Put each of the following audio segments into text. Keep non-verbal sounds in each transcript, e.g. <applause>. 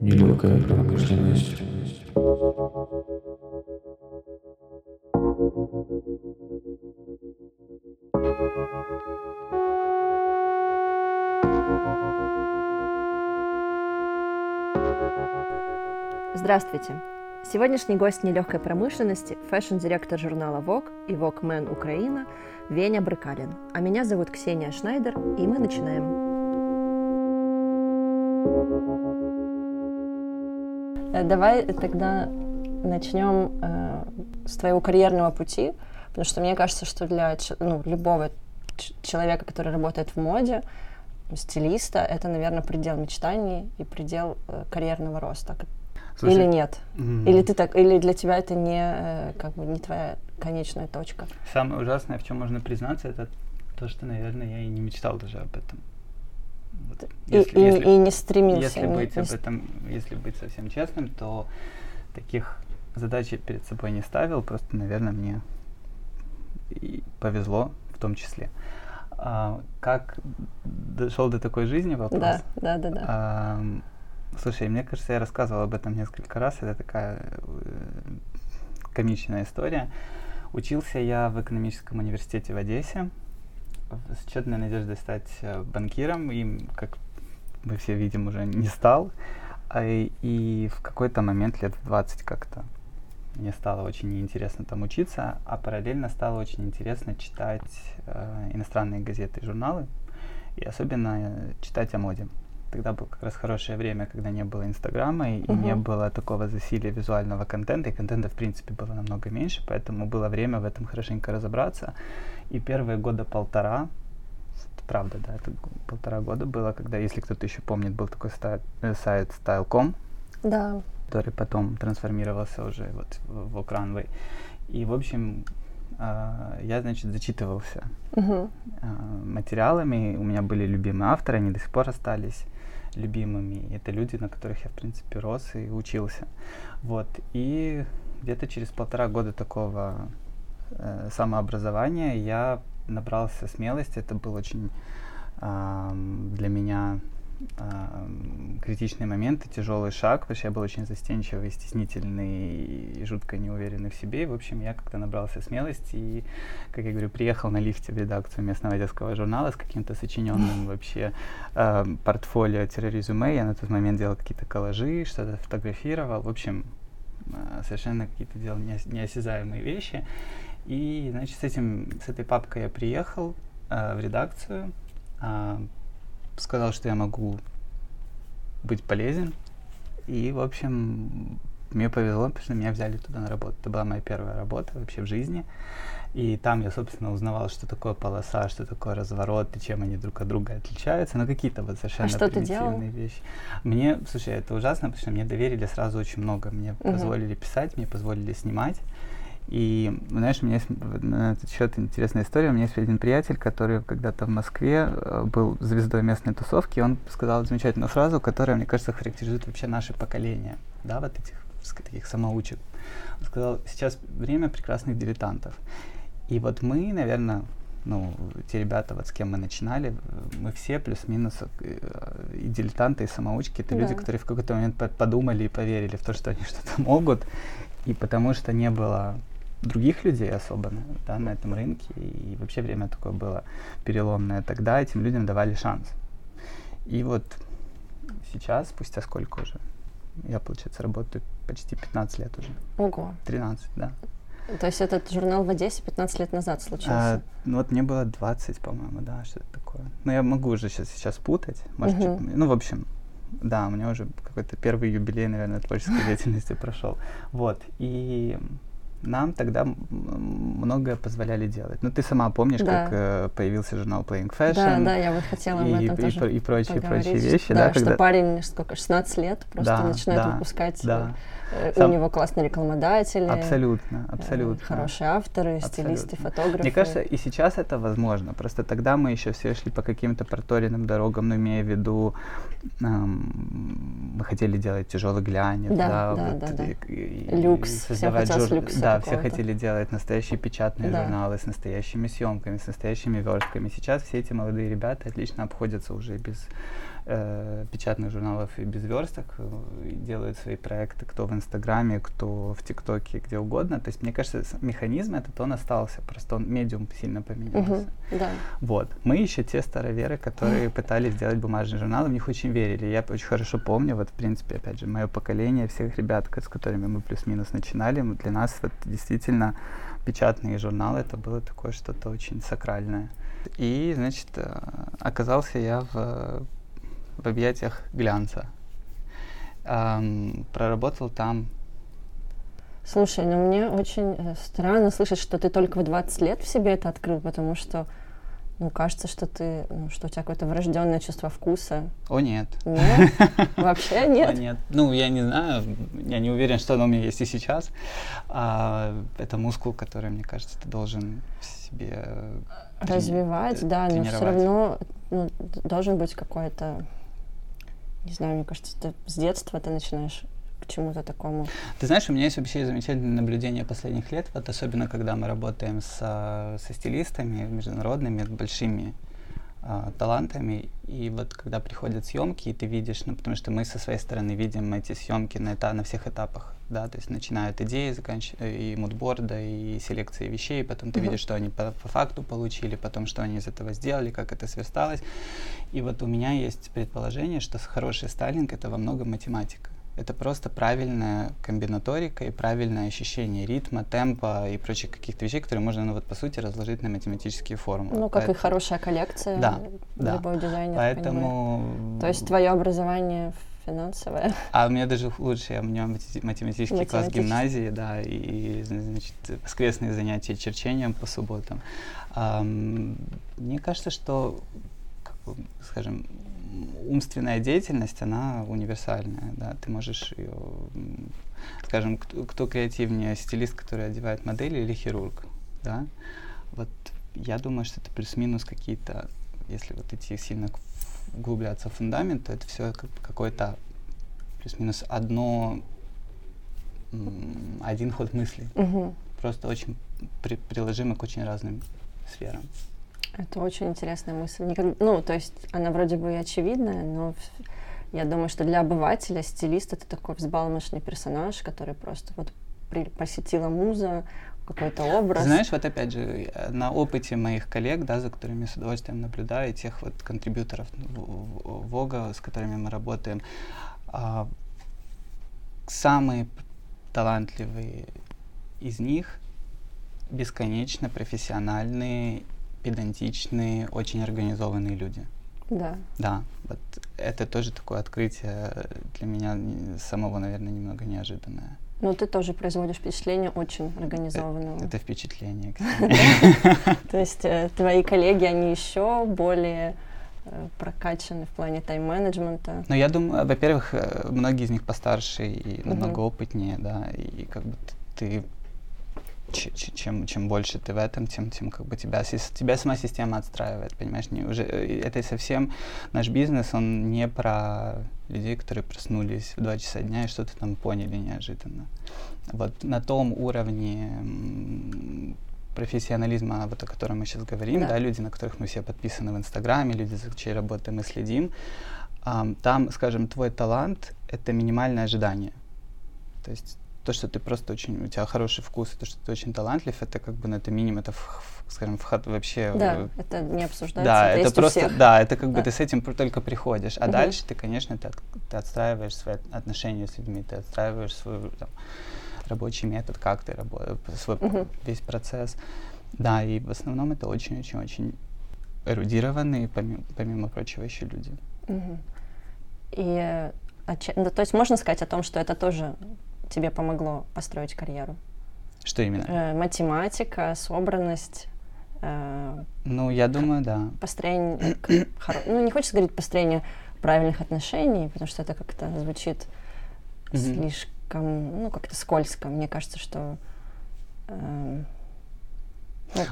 Нелегкая промышленность. Здравствуйте! Сегодняшний гость нелегкой промышленности – fashion -директор журнала Vogue и Vogue Man Украина Веня Брыкалин. А меня зовут Ксения Шнайдер, и мы начинаем. Э, давай тогда начнем э, с твоего карьерного пути, потому что мне кажется, что для ну, любого человека, который работает в моде, стилиста, это, наверное, предел мечтаний и предел э, карьерного роста. Слушай, или нет? Mm-hmm. Или ты так, или для тебя это не э, как бы не твоя конечная точка? Самое ужасное, в чем можно признаться, это то, что, наверное, я и не мечтал даже об этом. Вот. Если, и, если, и не стремился. Если не, быть не... об этом, если быть совсем честным, то таких задач я перед собой не ставил, просто, наверное, мне и повезло в том числе. А, как дошел до такой жизни вопрос? Да, да, да, да. А, Слушай, мне кажется, я рассказывал об этом несколько раз. Это такая э, комичная история. Учился я в экономическом университете в Одессе с тщетной надеждой стать э, банкиром. Им, как мы все видим, уже не стал. А, и в какой-то момент, лет в 20 как-то, мне стало очень неинтересно там учиться, а параллельно стало очень интересно читать э, иностранные газеты и журналы, и особенно э, читать о моде тогда было как раз хорошее время, когда не было Инстаграма и, uh-huh. не было такого засилия визуального контента, и контента, в принципе, было намного меньше, поэтому было время в этом хорошенько разобраться. И первые года полтора, правда, да, это полтора года было, когда, если кто-то еще помнит, был такой ста- э, сайт Style.com, да. который потом трансформировался уже вот в, в Окранвей. И, в общем, Uh, я, значит, зачитывался uh-huh. uh, материалами. У меня были любимые авторы, они до сих пор остались любимыми. Это люди, на которых я, в принципе, рос и учился. Вот. И где-то через полтора года такого э, самообразования я набрался смелости. Это был очень э, для меня критичные моменты, тяжелый шаг, потому что я был очень застенчивый, стеснительный и жутко неуверенный в себе. И, в общем, я как-то набрался смелости и, как я говорю, приехал на лифте в редакцию местного детского журнала с каким-то сочиненным <laughs> вообще э, портфолио-резюме. Я на тот момент делал какие-то коллажи, что-то фотографировал. В общем, э, совершенно какие-то делал неосязаемые вещи. И, значит, с, этим, с этой папкой я приехал э, в редакцию, э, сказал, что я могу быть полезен. И, в общем, мне повезло, потому что меня взяли туда на работу. Это была моя первая работа вообще в жизни. И там я, собственно, узнавал, что такое полоса, что такое разворот, и чем они друг от друга отличаются. Ну, какие-то вот совершенно а что примитивные вещи. Мне, слушай, это ужасно, потому что мне доверили сразу очень много. Мне uh-huh. позволили писать, мне позволили снимать. И, знаешь, у меня есть на этот счет интересная история. У меня есть один приятель, который когда-то в Москве э, был звездой местной тусовки, он сказал замечательную фразу, которая, мне кажется, характеризует вообще наше поколение, да, вот этих таких самоучек. Он сказал, сейчас время прекрасных дилетантов. И вот мы, наверное, ну, те ребята, вот с кем мы начинали, мы все плюс-минус э, и дилетанты, и самоучки, это да. люди, которые в какой-то момент подумали и поверили в то, что они что-то могут, и потому что не было других людей особо да, на этом рынке. И вообще время такое было переломное. Тогда этим людям давали шанс. И вот сейчас, спустя сколько уже? Я, получается, работаю почти 15 лет уже. Ого. 13, да. То есть этот журнал в Одессе 15 лет назад случился? А, ну вот мне было 20, по-моему, да, что-то такое. Но я могу уже сейчас, сейчас путать. Может, uh-huh. ну, в общем, да, у меня уже какой-то первый юбилей, наверное, творческой <laughs> деятельности прошел. Вот. И нам тогда многое позволяли делать. Ну, ты сама помнишь, да. как э, появился журнал Playing Fashion. Да, да, я вот хотела об этом и, тоже и, и прочие, прочие вещи. Да, да что когда... парень, сколько, 16 лет, просто да, начинает да, выпускать да. Сам- У него классные рекламодатели. Абсолютно, э, абсолютно. Хорошие авторы, стилисты, Абсолютно. фотографы. Мне кажется, и сейчас это возможно. Просто тогда мы еще все шли по каким-то проторенным дорогам, но имея в виду, эм, мы хотели делать тяжелый глянец, Да, да, да, вот, да, да. и- и- Люкс. и создавать хотелось жур- люкса Да, все хотели делать настоящие печатные Да. журналы с настоящими съемками, с настоящими верстками. Сейчас все эти молодые ребята отлично обходятся уже без э, печатных журналов и без версток, э, делают свои проекты, кто в Инстаграме, кто в ТикТоке, где угодно. То есть, мне кажется, механизм этот, он остался, просто он медиум сильно поменялся. Мгм, Да. Вот. Мы еще те староверы, которые пытались сделать бумажные журналы, в них очень верили. Я очень хорошо помню, вот, в принципе, опять же, мое поколение, всех ребят, с которыми мы плюс-минус начинали, для нас вот, действительно печатные журналы, это было такое что-то очень сакральное. И, значит, э, оказался я в, в объятиях глянца. Ам, проработал там Слушай, ну мне очень э, странно слышать, что ты только в 20 лет в себе это открыл, потому что, ну, кажется, что ты, ну, что у тебя какое-то врожденное чувство вкуса. О, нет. Нет? <laughs> Вообще нет? нет. Ну, я не знаю, я не уверен, что оно у меня есть и сейчас. А, это мускул, который, мне кажется, ты должен в себе э, трени- Развивать, э, да, но все равно ну, должен быть какой-то, не знаю, мне кажется, ты с детства ты начинаешь к чему-то такому. Ты знаешь, у меня есть вообще замечательное наблюдение последних лет, вот особенно когда мы работаем с, а, со стилистами международными, большими а, талантами, и вот когда приходят съемки, и ты видишь, ну, потому что мы со своей стороны видим эти съемки на, эта- на всех этапах, да, то есть начиная от идеи, заканчивая и мудборда, и селекции вещей, потом ты Мгм. видишь, что они по, по факту получили, потом что они из этого сделали, как это сверсталось. И вот у меня есть предположение, что хороший стайлинг это во многом математика. Это просто правильная комбинаторика и правильное ощущение ритма, темпа и прочих каких-то вещей, которые можно, ну вот по сути, разложить на математические формулы. Ну, как и Поэт- хорошая коллекция. Да, э, да. Любой дизайнер понимает. Поэтому... То есть твое образование финансовое. А у меня даже лучше, я у меня мати- математический класс Математический. гимназии, да, и, значит, воскресные занятия черчением по субботам. Ам, мне кажется, что, как бы, скажем, умственная деятельность, она универсальная, да, ты можешь ее, скажем, кто, кто креативнее, стилист, который одевает модели или хирург, да, вот я думаю, что это плюс-минус какие-то, если вот идти сильно к- углубляться в фундамент, то это все какой-то плюс-минус одно, один ход мысли, Мгм. просто очень при- приложимый к очень разным сферам. Это очень интересная мысль. Никак- Ну, то есть она вроде бы и очевидная, но я думаю, что для обывателя стилист это такой взбалмошный персонаж, который просто вот при- посетила муза, какой-то образ. Знаешь, вот опять же, э, на опыте моих коллег, да, за которыми я с удовольствием наблюдаю, тех вот контрибьюторов в- Вога, с которыми мы работаем, а, самые талантливые из них бесконечно профессиональные, педантичные, очень организованные люди. Да. Да, вот это тоже такое открытие для меня самого, наверное, немного неожиданное. Но ты тоже производишь впечатление очень организованного. Это впечатление. <laughs> Ксения. То есть э, твои коллеги, они еще более э, прокачаны в плане тайм-менеджмента. Ну, я думаю, во-первых, э, многие из них постарше и намного опытнее, да, и как бы ты чем, чем больше ты в этом, тем, тем как бы тебя, тебя сама система отстраивает, понимаешь? Не, уже, э, это совсем наш бизнес, он не про людей, которые проснулись в 2 часа дня и что-то там поняли неожиданно. Вот на том уровне профессионализма, вот о котором мы сейчас говорим, Да. да. люди, на которых мы все подписаны в Инстаграме, люди, за чьей работой мы следим, ам, там, скажем, твой талант — это минимальное ожидание. То есть то, что ты просто очень, у тебя хороший вкус, и то, что ты очень талантлив, это как бы, ну, это минимум, это, скажем, вход вообще... Да, это не обсуждается. да, это, это просто, всех. да, это как бы Да. ты с этим только приходишь, а Мгм. дальше ты, конечно, ты, от- ты отстраиваешь свои отношения с людьми, ты отстраиваешь свой там, рабочий метод, как ты работаешь, свой Мгм. весь процесс. Да, и в основном это очень-очень-очень эрудированные, помимо, помимо прочего, еще люди. Мгм. И, э, отча- ну, то есть можно сказать о том, что это тоже тебе помогло построить карьеру? Что именно? Э, математика, собранность, э, Ну, я думаю, да. построение, <clears throat> ну не хочется говорить построение правильных отношений, потому что это как-то звучит Мгм. слишком ну, как-то скользко. Мне кажется, что... эм,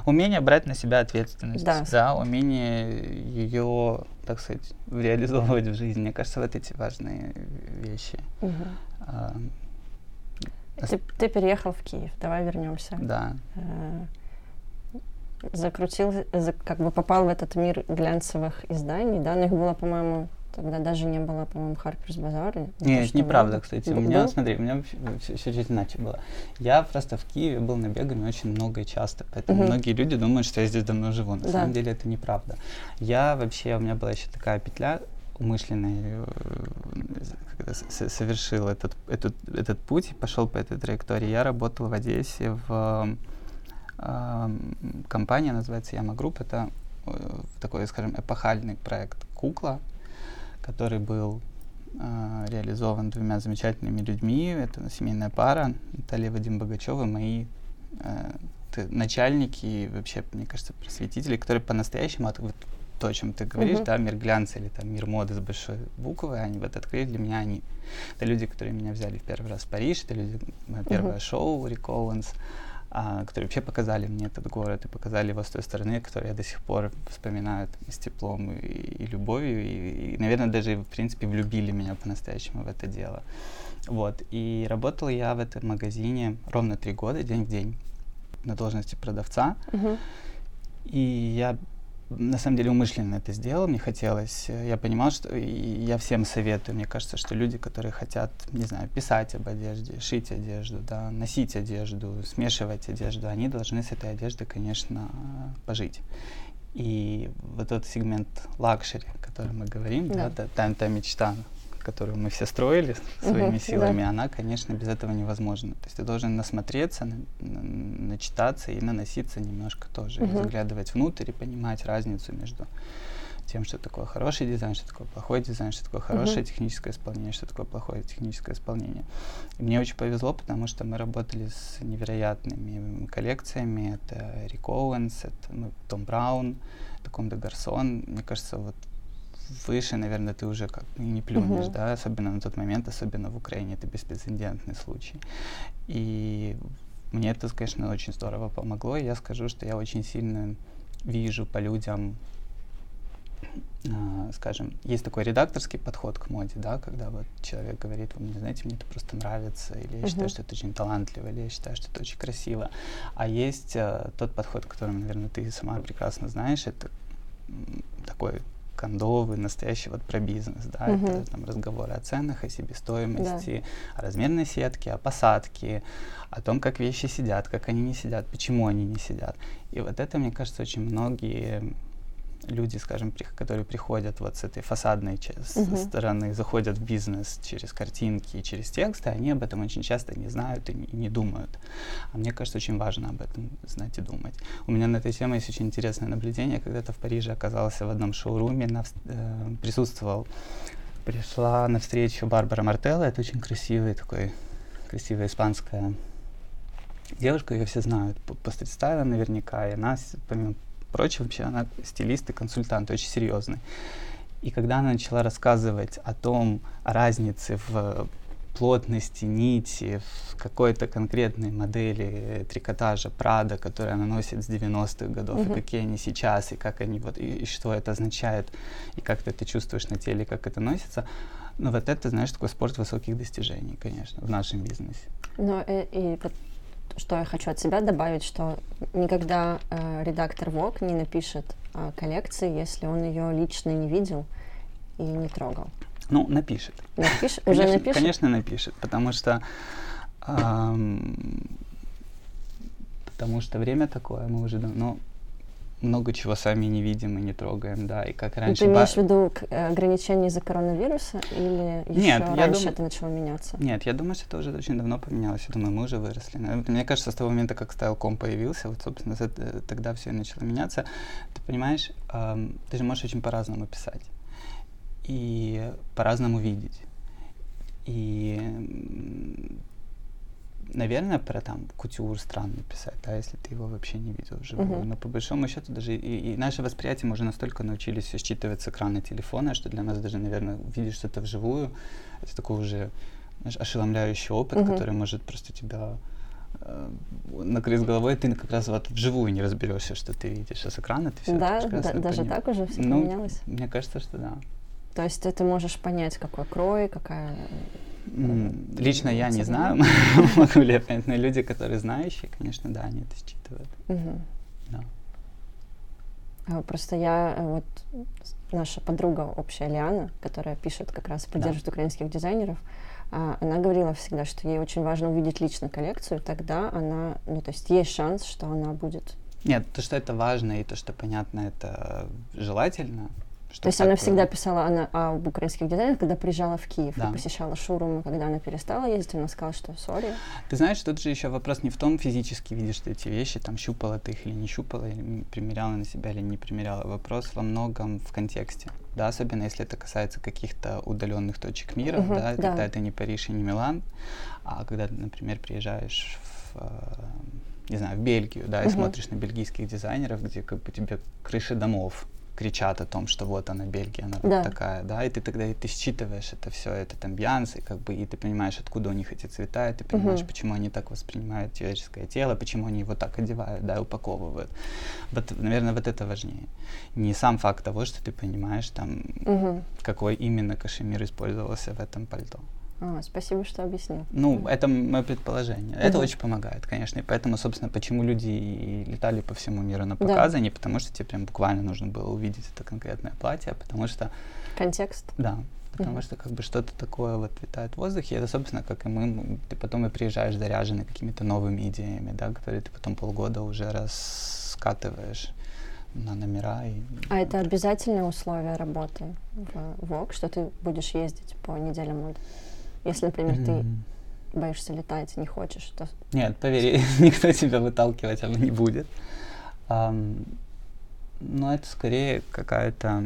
Умение брать на себя ответственность, Да. да, умение ее, так сказать, <laughs> реализовывать в жизни. Мне кажется, вот эти важные вещи. мгм. А, Ты, ты переехал в Киев, давай вернемся. Да. Э, Закрутил, за- как бы попал в этот мир глянцевых изданий, да, но их было, по-моему, тогда даже не было, по-моему, Харперс Базар. Нет, неправда, кстати. У меня, был? смотри, у меня все, чуть иначе было. Я просто в Киеве был набегами очень много и часто, поэтому Мгм. многие люди думают, что я здесь давно живу. На Да. самом деле это неправда. Я вообще, у меня была еще такая петля умышленная, э, когда совершил этот, этот, этот путь пошел по этой траектории. Я работал в Одессе в эм, компания, называется Яма Групп. Это э, такой, скажем, эпохальный проект «Кукла», который был э, реализован двумя замечательными людьми. Это семейная пара, Наталья Вадим Богачевы, мои э, начальники и вообще, мне кажется, просветители, которые по-настоящему, от, то, о чем ты говоришь, Мгм. да, мир глянца или там мир моды с большой буквы, они вот открыли для меня, они, это люди, которые меня взяли в первый раз в Париж, это люди, мое первое Мгм. шоу Рик Оуэнс, а, которые вообще показали мне этот город и показали его с той стороны, которую я до сих пор вспоминаю там, с теплом и, и любовью, и, и, наверное, даже, в принципе, влюбили меня по-настоящему в это дело. Вот, и работал я в этом магазине ровно три года, день в день, на должности продавца, Мгм. и я на самом деле умышленно это сделал, мне хотелось, я понимал, что я всем советую, мне кажется, что люди, которые хотят, не знаю, писать об одежде, шить одежду, да, носить одежду, смешивать одежду, они должны с этой одеждой, конечно, пожить. И вот этот сегмент luxury, о котором мы говорим, да, Да. та, та- та мечта, которую мы все строили своими да. силами, она, конечно, без этого невозможна. То есть ты должен насмотреться, на- на- начитаться и наноситься немножко тоже, Мгм. заглядывать внутрь и понимать разницу между тем, что такое хороший дизайн, что такое плохой дизайн, что такое хорошее Мгм. техническое исполнение, что такое плохое техническое исполнение. И мне очень повезло, потому что мы работали с невероятными коллекциями. Это Рик Оуэнс, это ну, Том Браун, это Comme des Garçons. Мне кажется, вот выше, наверное, ты уже как не плюнешь, Мгм. да, особенно на тот момент, особенно в Украине, это беспрецедентный случай. И мне это, конечно, очень здорово помогло, и я скажу, что я очень сильно вижу по людям, а, скажем, есть такой редакторский подход к моде, да, когда вот человек говорит, вы мне знаете, мне это просто нравится, или я считаю, Мгм. что это очень талантливо, или я считаю, что это очень красиво. А есть э, тот подход, которым, наверное, ты сама прекрасно знаешь, это такой кондовый, настоящий вот про бизнес, да, Мгм. это там разговоры о ценах, о себестоимости, о размерной сетке, о посадке, о том, как вещи сидят, как они не сидят, почему они не сидят. И вот это, мне кажется, очень многие люди, скажем, при- которые приходят вот с этой фасадной Мгм. стороны, заходят в бизнес через картинки и через тексты, они об этом очень часто не знают и не, и не думают. А мне кажется, очень важно об этом знать и думать. У меня на этой теме есть очень интересное наблюдение. Когда-то в Париже оказался в одном шоуруме, на, э, присутствовал, пришла на встречу Барбара Мартелла, это очень красивый такой, красивая испанская девушка, ее все знают по, по стрит-стайлу наверняка, и она, с- помимо прочего, вообще она стилист и консультант, очень серьезный. И когда она начала рассказывать о том, о разнице в плотности нити, в какой-то конкретной модели э, трикотажа Прада, которую она носит с 90-х годов, Мгм. и какие они сейчас, и как они вот, и, и что это означает, и как ты это чувствуешь на теле, как это носится. Ну вот это, знаешь, такой спорт высоких достижений, конечно, в нашем бизнесе. Ну и, и вот что я хочу от себя добавить, что никогда э, редактор Vogue не напишет о коллекции, если он ее лично не видел и не трогал. Ну, напишет. Напишет? <laughs> Уже Конечно, напишет? Конечно, напишет, потому что ам, потому что время такое, мы уже давно много чего сами не видим и не трогаем, да, и как Ну, раньше... Ты имеешь в виду э, ограничения из-за коронавируса или еще Нет, я раньше дум- это начало меняться? Нет, я думаю, что это уже очень давно поменялось. Я думаю, мы уже выросли. Но Мне кажется, с того момента, как Style.com появился, вот, собственно, это- тогда все и начало меняться. Ты понимаешь, ам, ты же можешь очень по-разному писать. И по-разному видеть. И, наверное, про там кутюр странно писать, да, если ты его вообще не видел вживую. Мгм. Но по большому счету даже и, и наше восприятие мы уже настолько научились считывать с экрана телефона, что для нас даже, наверное, увидеть что-то вживую, это такое уже знаешь, ошеломляющий опыт, Мгм. который может просто тебя э, накрыть головой, ты как раз вот вживую не разберешься, что ты видишь, а с экрана ты все Да, да- даже поним- так уже все Ну, поменялось. Мне кажется, что да. То есть ты можешь понять, какой крой, какая... Лично я не знаю, <laughs> могу ли я понять, но люди, которые знающие, конечно, да, они это считывают. Да. А, Просто я, э, вот наша подруга общая Лиана, которая пишет как раз, поддерживает украинских дизайнеров, а, она говорила всегда, что ей очень важно увидеть лично коллекцию, тогда она, ну то есть есть шанс, что она будет. Нет, то, что это важно и то, что понятно, это желательно. То есть она всегда писала она, об украинских дизайнерах, когда приезжала в Киев Да. и посещала шоурумы, когда она перестала ездить, она сказала, что сори. Ты знаешь, тут же еще вопрос не в том, физически видишь ты эти вещи, там щупала ты их или не щупала, или примеряла на себя или не примеряла. Вопрос во многом в контексте. Да, особенно если это касается каких-то удаленных точек мира, Мгм, да, да. когда это не Париж и не Милан, а когда например, приезжаешь в, э, не знаю, в Бельгию, да, и Мгм. смотришь на бельгийских дизайнеров, где как бы тебе крыши домов кричат о том, что вот она Бельгия, она Да. такая, да, и ты тогда и ты считываешь это все, этот амбианс, и как бы и ты понимаешь, откуда у них эти цвета, и ты понимаешь, Мгм. почему они так воспринимают человеческое тело, почему они его так одевают, да, упаковывают. Вот, наверное, вот это важнее. Не сам факт того, что ты понимаешь, там, Мгм. какой именно кашемир использовался в этом пальто. А, спасибо, что объяснил. Ну, это мое предположение. Это Мгм. очень помогает, конечно. И поэтому, собственно, почему люди и летали по всему миру на Да. показы, не потому что тебе прям буквально нужно было увидеть это конкретное платье, а потому что Контекст. да, потому что как бы что-то такое вот витает в воздухе. И это, собственно, как и мы, ты потом и приезжаешь заряженный какими-то новыми идеями, да, которые ты потом полгода уже раскатываешь на номера. И, А это обязательное условие работы в ВОК, что ты будешь ездить по неделе моды? Если, например, ты боишься летать, не хочешь, то Нет, поверь, <laughs> никто тебя выталкивать не будет. Но это скорее какая-то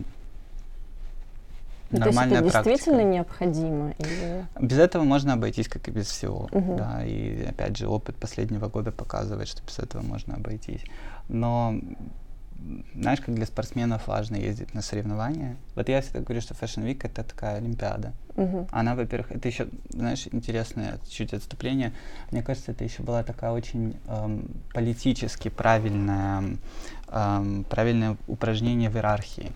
Ну, то есть нормальная это практика. действительно необходимо? Или... Без этого можно обойтись, как и без всего. Да, и опять же, опыт последнего года показывает, что без этого можно обойтись. Но знаешь, как для спортсменов важно ездить на соревнования. Вот я всегда говорю, что Fashion Week это такая олимпиада. Мгм. Она, во-первых, это еще, знаешь, интересное чуть отступление. Мне кажется, это еще была такая очень эм, политически правильная, эм, правильное упражнение в иерархии.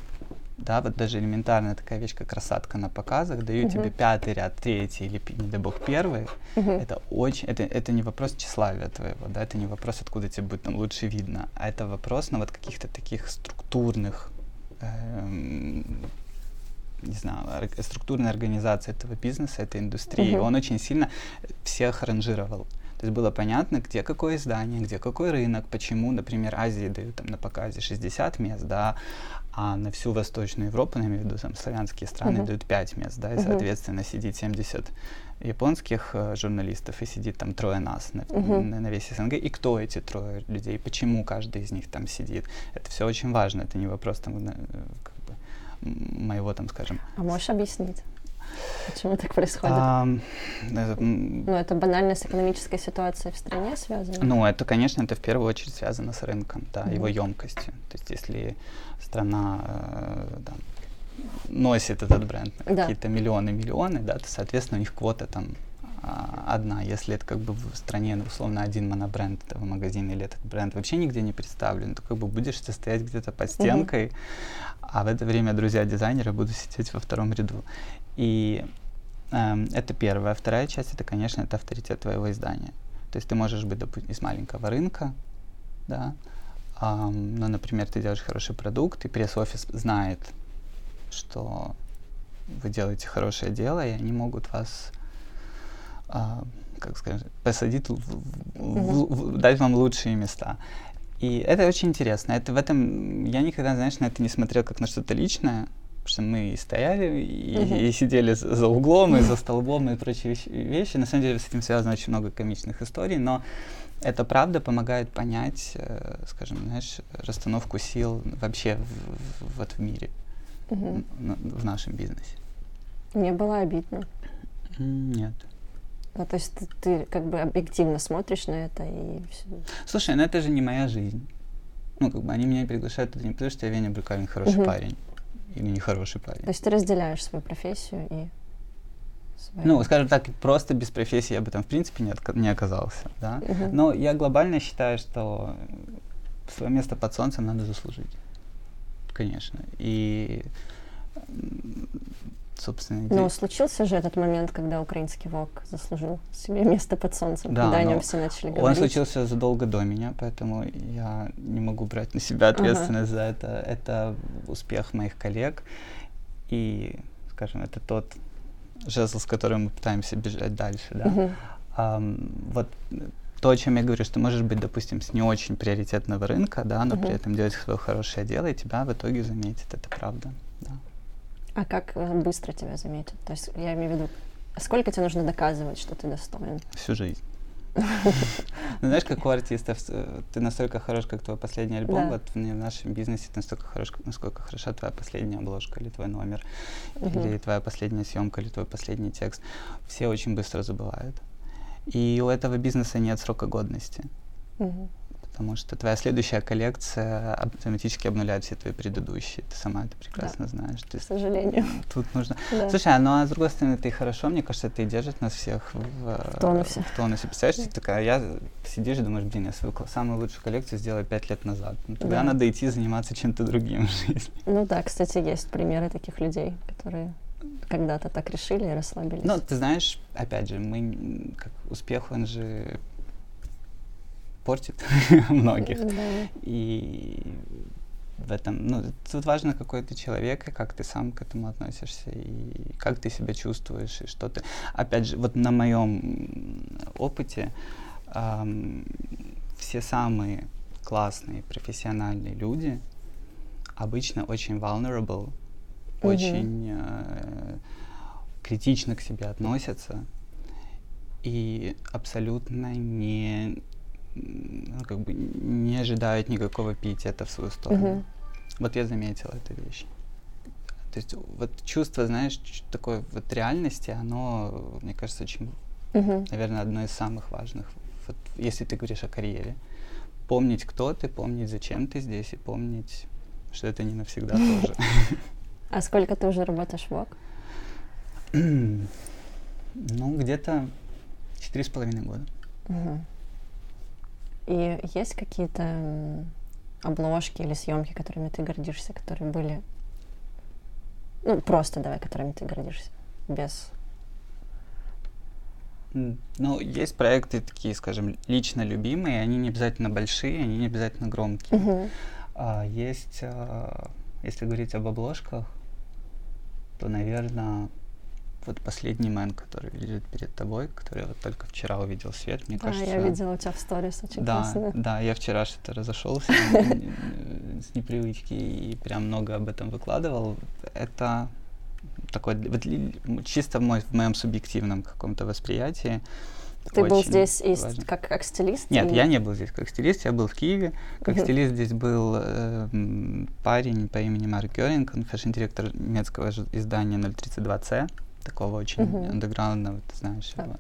Да, вот даже элементарная такая вещь, как рассадка на показах, даю Мгм. тебе пятый ряд, третий или, не дай бог, первый. Мгм. Это очень, это, это не вопрос тщеславия твоего, да, это не вопрос, откуда тебе будет там лучше видно, а это вопрос, ну, вот каких-то таких структурных, эм, не знаю, структурной организации этого бизнеса, этой индустрии. Мгм. Он очень сильно всех ранжировал. То есть было понятно, где какое издание, где какой рынок, почему, например, Азии дают там на показе 60 мест, да, а на всю Восточную Европу, я имею в виду там славянские страны, Мгм. дают 5 мест, да, и, Мгм. соответственно, сидит 70 японских э, журналистов и сидит там трое нас на, Мгм. на, на весь СНГ. И кто эти трое людей, почему каждый из них там сидит. Это все очень важно, это не вопрос там, э, как бы, моего там, скажем, А можешь объяснить, почему так происходит? ам, э, м, Ну, это банально с экономической ситуацией в стране связано? Ну, это, конечно, это в первую очередь связано с рынком, да, его Мгм. емкостью. То есть, если страна э, там, носит этот бренд Да. какие-то миллионы миллионы, да, то, соответственно, у них квота там а, одна. Если это как бы в стране, ну, условно, один монобренд этого магазина или этот бренд вообще нигде не представлен, то как бы будешь ты стоять где-то под стенкой, а в это время друзья-дизайнеры будут сидеть во втором ряду. И эм, это первая. Вторая часть, это, конечно, это авторитет твоего издания. То есть ты можешь быть, допустим, из маленького рынка, да, ам, ну, например, ты делаешь хороший продукт, и пресс-офис знает, что вы делаете хорошее дело, и они могут вас, а, как скажем, посадить, в- в- в- в- дать вам лучшие места. И это очень интересно. Это в этом я никогда, знаешь, на это не смотрел как на что-то личное, что мы и стояли, и, Мгм. и сидели за, углом, и за столбом, и прочие вещи. На самом деле с этим связано очень много комичных историй, но это правда помогает понять, э, скажем, знаешь, расстановку сил вообще в, в- вот в мире, н- в нашем бизнесе. Мне было обидно. Нет. Ну, то есть ты, ты как бы объективно смотришь на это и всё. Слушай, ну это же не моя жизнь. Ну, как бы они меня приглашают туда не потому, что я Веня Брюкавин хороший Мгм. парень. Или нехороший парень. То есть ты разделяешь свою профессию и своей? Ну, скажем так, просто без профессии я бы там в принципе не, отка- не оказался, да. Мгм. Но я глобально считаю, что свое место под солнцем надо заслужить. Конечно. И, собственно, Ну, иде- случился же этот момент, когда украинский ВОК заслужил себе место под солнцем, Да, когда о но нем все начали он говорить. случился задолго до меня, поэтому я не могу брать на себя ответственность за это. Это успех моих коллег. И, скажем, это тот жезл, с которым мы пытаемся бежать дальше, да. Мгм. Ам, вот то, о чем я говорю, что можешь быть, допустим, с не очень приоритетного рынка, да, но при Мгм. этом делать свое хорошее дело, и тебя в итоге заметят, это правда. Да. А как э, быстро тебя заметят? То есть я имею в виду, сколько тебе нужно доказывать, что ты достоин? Всю жизнь. <laughs> Ну, знаешь, как у артистов, э, ты настолько хорош, как твой последний альбом, вот в нашем бизнесе ты настолько хорош, насколько хороша твоя последняя обложка или твой номер, или твоя последняя съемка, или твой последний текст. Все очень быстро забывают. И у этого бизнеса нет срока годности. Потому что твоя следующая коллекция автоматически обнуляет все твои предыдущие. Ты сама это прекрасно знаешь. То К сожалению. тут нужно... Да. Слушай, а ну а с другой стороны, ты хорошо, мне кажется, ты держит нас всех в, э, тонусе. В тонусе. Представляешь, ты такая, я сидишь и думаешь, блин, я свою самую лучшую коллекцию сделала пять лет назад. Ну, тогда Да. надо идти заниматься чем-то другим в жизни. Ну да, кстати, есть примеры таких людей, которые когда-то так решили и расслабились. Ну, ты знаешь, опять же, мы, как успех, он же портит <laughs> многих. Да. И в этом, ну, тут важно, какой ты человек, и как ты сам к этому относишься, и как ты себя чувствуешь, и что ты... Опять же, вот на моем опыте ам, все самые классные, профессиональные люди обычно очень vulnerable, Мгм. очень э, критично к себе относятся и абсолютно не ну, как бы не ожидают никакого пиетета в свою сторону. Мгм. Вот я заметил эту вещь. То есть вот чувство, знаешь, такой вот реальности, оно, мне кажется, очень, Мгм. наверное, одно из самых важных. Вот если ты говоришь о карьере. Помнить, кто ты, помнить, зачем ты здесь, и помнить, что это не навсегда тоже. <laughs> А сколько ты уже работаешь в ВОК? <clears throat> Ну, где-то четыре с половиной года. Мгм. И есть какие-то обложки или съемки, которыми ты гордишься, которые были, ну просто давай, которыми ты гордишься, без. Ну, есть проекты такие, скажем, лично любимые, они не обязательно большие, они не обязательно громкие. Мгм. А, есть, а, если говорить об обложках, то, наверное, вот последний мэн, который лежит перед тобой, который вот только вчера увидел свет, мне Да, кажется. я видела у тебя в сторис, очень Да, классно. да, я вчера что-то разошелся <laughs> с непривычки и прям много об этом выкладывал. Это такой, вот чисто в, мой, в моем субъективном каком-то восприятии. Ты был здесь и важно. как, как стилист? Нет, или- я не был здесь как стилист, я был в Киеве. Как Мгм. стилист здесь был э, парень по имени Марк Геринг, он фэшн-директор немецкого издания 032C, такого очень Мгм. андеграундного, ты знаешь его.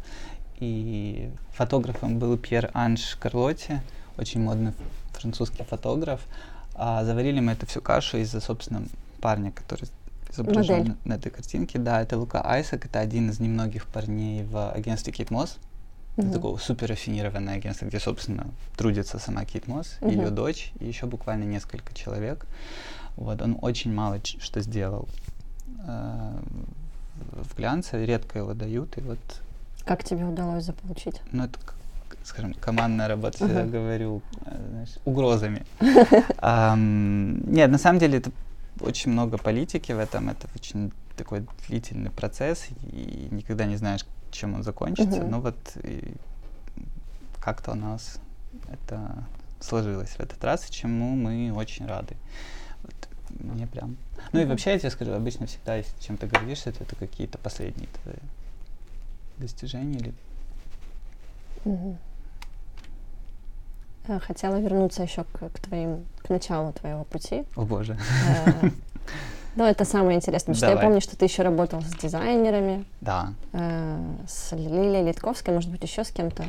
И фотографом был Пьер Анж Карлотти, очень модный французский фотограф. А заварили мы эту всю кашу из-за, собственно, парня, который изображен Модель. на, этой картинке. Да, это Лука Айсак, это один из немногих парней в агентстве Кейт Мосс. Это Мгм. такое супер рафинированное агентство, где, собственно, трудится сама Кейт Мосс, ее Мгм. дочь и еще буквально несколько человек. Вот, он очень мало ч- что сделал э, в- глянце, редко его дают, и вот, Как тебе удалось заполучить? ну, это, скажем, командная работа, Ага. говорю, э, знаешь, угрозами. <laughs> Ам, Нет, на самом деле это очень много политики в этом, это очень такой длительный процесс, и никогда не знаешь, чем он закончится, но вот и как-то у нас это сложилось в этот раз, чему мы очень рады. Вот мне прям... Ну и вообще, я тебе скажу, обычно всегда, если чем ты гордишься, это, это какие-то последние твои достижения или. Э, Хотела вернуться еще к, к твоим, к началу твоего пути. О боже. Э, Ну, это самое интересное, потому что я Давай. помню, что ты еще работал с дизайнерами, Да. э, с Лилией Литковской, может быть, еще с кем-то.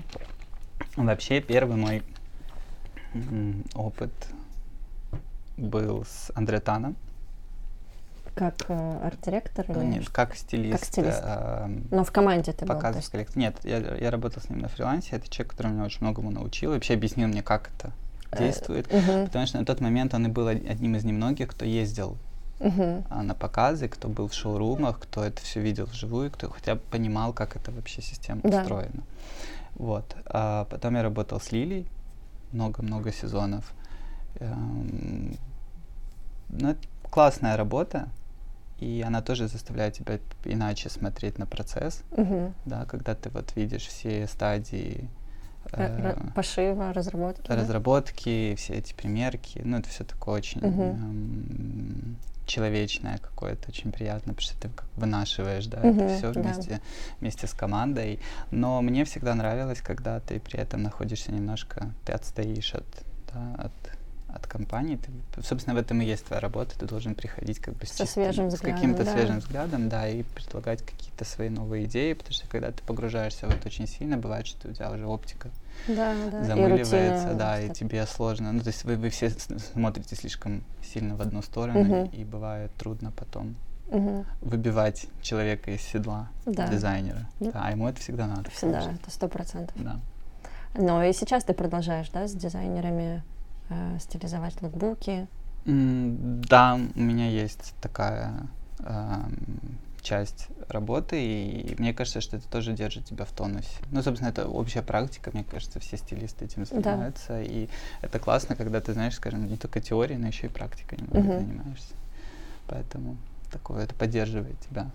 Вообще первый мой опыт был с Андре Таном. Как э, арт-директор или Нет, как стилист. Как стилист. эм, Но в команде ты был. есть- коллектив. Нет, я, я работал с ним на фрилансе. Это человек, который меня очень многому научил. И вообще объяснил мне, как это Э, действует. Мгм, Потому что на тот момент он и был од- одним из немногих, кто ездил а, на показы, кто был в шоурумах, кто это все видел вживую, кто хотя бы понимал, как это вообще система Да. устроена. Вот. А потом я работал с Лилей много-много сезонов. Эм, Ну, это классная работа, и она тоже заставляет тебя иначе смотреть на процесс, Мгм. да, когда ты вот видишь все стадии э, Пошива, разработки. да? разработки, все эти примерки, ну, это все такое очень Мгм. эм, человечное какое-то, очень приятно, потому что ты как вынашиваешь, да, Мгм, это все да. вместе, вместе с командой. Но мне всегда нравилось, когда ты при этом находишься немножко, ты отстоишь от, да, от, от компании. Ты, собственно, в этом и есть твоя работа. Ты должен приходить как бы с, Со чистым- свежим с взглядом, каким-то да. свежим взглядом, да, и предлагать какие-то свои новые идеи, потому что когда ты погружаешься в это очень сильно, бывает, что у тебя уже оптика Да, да. и замыливается, рутина, да, и тебе сложно. Ну, то есть вы, вы все с- смотрите слишком сильно в одну сторону, Мгм. и бывает трудно потом Мгм. выбивать человека из седла, Да. дизайнера. Да. Да, а ему это всегда надо. Всегда, это сто процентов. Да. Но и сейчас ты продолжаешь, да, с дизайнерами э, стилизовать лукбуки. Да, у меня есть такая эм, часть работы, и мне кажется, что это тоже держит тебя в тонусе. Ну, собственно, это общая практика, мне кажется, все стилисты этим Да. занимаются, и это классно, когда ты знаешь, скажем, не только теория, но еще и практикой немного Мгм. занимаешься. Поэтому такое это поддерживает тебя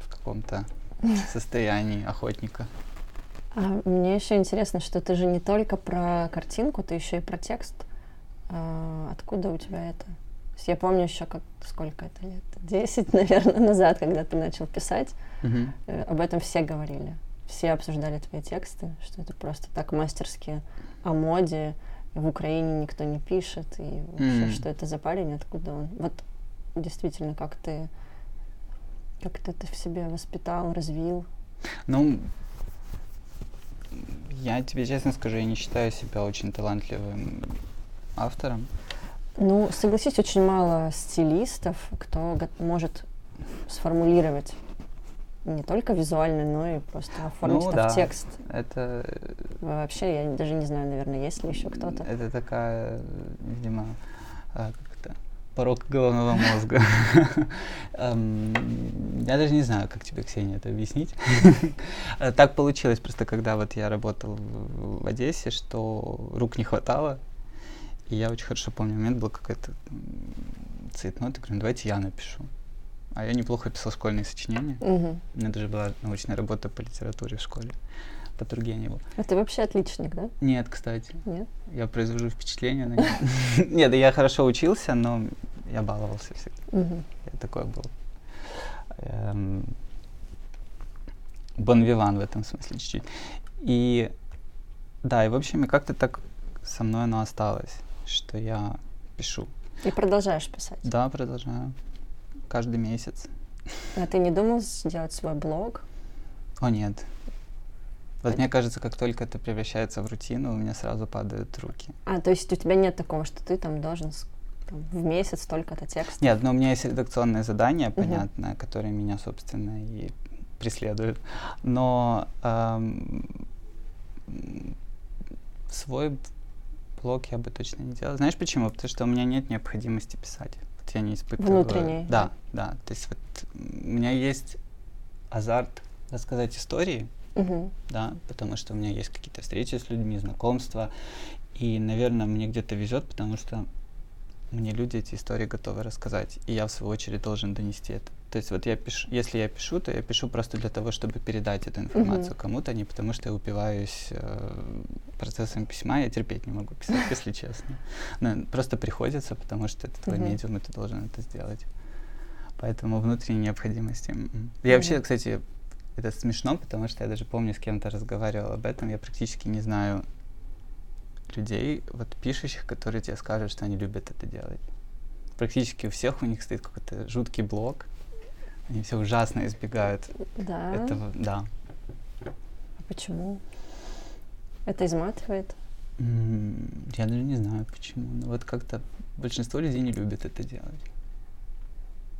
в каком-то <laughs> состоянии охотника. А мне еще интересно, что ты же не только про картинку, ты еще и про текст. А, откуда у тебя это? Я помню еще, как сколько это лет? Десять, <laughs> наверное, назад, когда ты начал писать, э, об этом все говорили. Все обсуждали твои тексты, что это просто так мастерски о моде. В Украине никто не пишет. И вообще, М. что это за парень, откуда он? Вот действительно, как ты как ты это в себе воспитал, развил? Ну, я тебе честно скажу, я не считаю себя очень талантливым автором. Ну, согласись, очень мало стилистов, кто может сформулировать не только визуально, но и просто оформить Ну это да. в текст. Это, Вообще, я даже не знаю, наверное, есть ли еще кто-то. это такая, видимо, это, порог головного мозга. <laughs> Эм, Я даже не знаю, как тебе, Ксения, это объяснить. <laughs> Так получилось просто, когда вот я работал в Одессе, что рук не хватало. И я очень хорошо помню, момент был какой-то цветной, говорю, «Ну, давайте я напишу. А я неплохо писал школьные сочинения. У меня даже была научная работа по литературе в школе, по Тургеневу. А ты вообще отличник, да? Нет, кстати, Нет? я произвожу впечатление. на него. <laughs> Нет, я хорошо учился, но я баловался всегда. Я такой был. эм, Бонвиван в этом смысле чуть-чуть. И да, и в общем, и как-то так со мной оно осталось, что я пишу. И продолжаешь писать. Да, продолжаю. Каждый месяц. А ты не думал сделать свой блог? О, нет. Вот мне кажется, как только это превращается в рутину, у меня сразу падают руки. А, то есть у тебя нет такого, что ты там должен там, в месяц столько-то текстов? Нет, но у меня есть редакционные задания, понятно, которые меня, собственно, и преследуют. Но эм, свой блог я бы точно не делал. Знаешь почему? Потому что у меня нет необходимости писать. Вот я не испытываю... Внутренней, Да, да. То есть вот у меня есть азарт рассказать истории, Мгм. да, потому что у меня есть какие-то встречи с людьми, знакомства, и, наверное, мне где-то везет, потому что мне люди эти истории готовы рассказать, и я в свою очередь должен донести это. То есть вот я пишу, если я пишу, то я пишу просто для того, чтобы передать эту информацию Мгм. кому-то, а не потому что я упиваюсь э, процессом письма, я терпеть не могу писать, <laughs> если честно. Но просто приходится, потому что это твой Мгм. медиум, и ты должен это сделать. Поэтому внутренней необходимости. м-м. Я вообще, кстати, это смешно, потому что я даже помню, с кем-то разговаривал об этом. Я практически не знаю людей, вот пишущих, которые тебе скажут, что они любят это делать. Практически у всех у них стоит какой-то жуткий блок. Они все ужасно избегают Да. этого. Да. А почему? Это изматывает? Я даже не знаю почему. Но вот как-то большинство людей не любит это делать.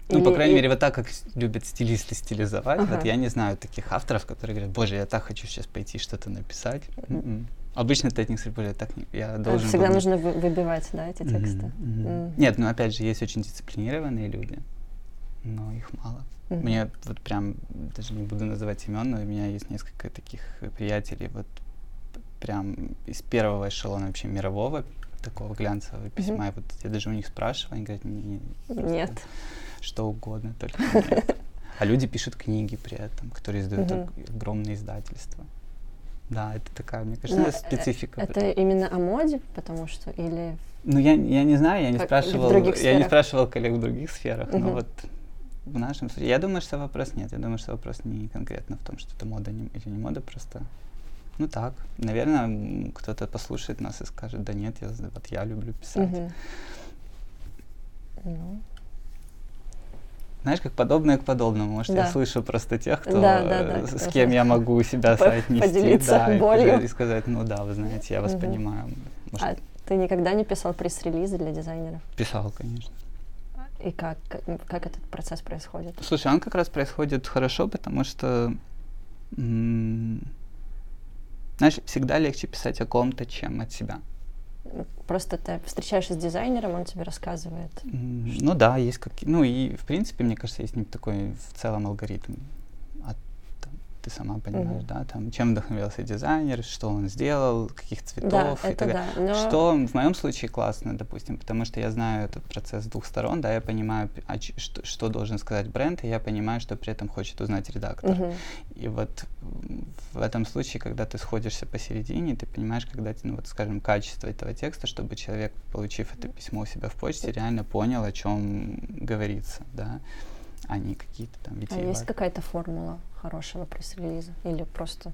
Ну, по Или- крайней и- мере, вот так, как любят стилисты стилизовать. Ага. Вот я не знаю таких авторов, которые говорят, боже, я так хочу сейчас пойти что-то написать. М-м. Обычно ты от них я так не... Я должен Всегда был- нужно вы- выбивать, да, эти тексты. мгм. М. Нет, ну опять же, есть очень дисциплинированные люди, но их мало. Мгм. Мне вот прям, даже не буду называть имен, но у меня есть несколько таких приятелей, вот прям из первого эшелона вообще мирового, такого глянцевого письма. И вот я даже у них спрашиваю, они говорят, не, не, Нет. Что угодно, только <laughs> не это». А люди пишут книги при этом, которые издают огромные издательства. Да, это такая, мне кажется, Но, это э, специфика. Это именно о моде, потому что или Ну, я, я не знаю, я не Как- спрашивал, я не спрашивал коллег в других сферах, но вот в нашем случае, я думаю, что вопрос нет, я думаю, что вопрос не конкретно в том, что это мода не- или не мода, просто, ну так, наверное, кто-то послушает нас и скажет, да нет, я, вот я люблю писать. Мгм. Ну, Знаешь, как подобное к подобному, может, я Да. слышу просто тех, кто, Да, да, э, да, с кто кем я могу себя <laughs> соотнести, поделиться да, и, болью. сказать- и сказать, ну да, вы знаете, я вас Мгм. понимаю. Может, А ты никогда не писал пресс-релизы для дизайнеров? писал, конечно. И как, как, как этот процесс происходит? Слушай, он как раз происходит хорошо, потому что, м, знаешь, всегда легче писать о ком-то, чем от себя. Просто ты встречаешься с дизайнером, он тебе рассказывает. М, Ну да, есть какие... Ну и, в принципе, мне кажется, есть такой в целом алгоритм. Ты сама понимаешь, Мгм. да, там, чем вдохновился дизайнер, что он сделал, каких цветов да, и так далее. да. Но Что в моем случае классно, допустим, потому что я знаю этот процесс с двух сторон, да, я понимаю, а что, что должен сказать бренд, и я понимаю, что при этом хочет узнать редактор. Мгм. И вот в этом случае, когда ты сходишься посередине, ты понимаешь, когда, ну вот, скажем, качество этого текста, чтобы человек, получив это письмо у себя в почте, реально понял, о чем говорится, да, а не какие-то там А есть какая-то формула хорошего пресс-релиза? Или просто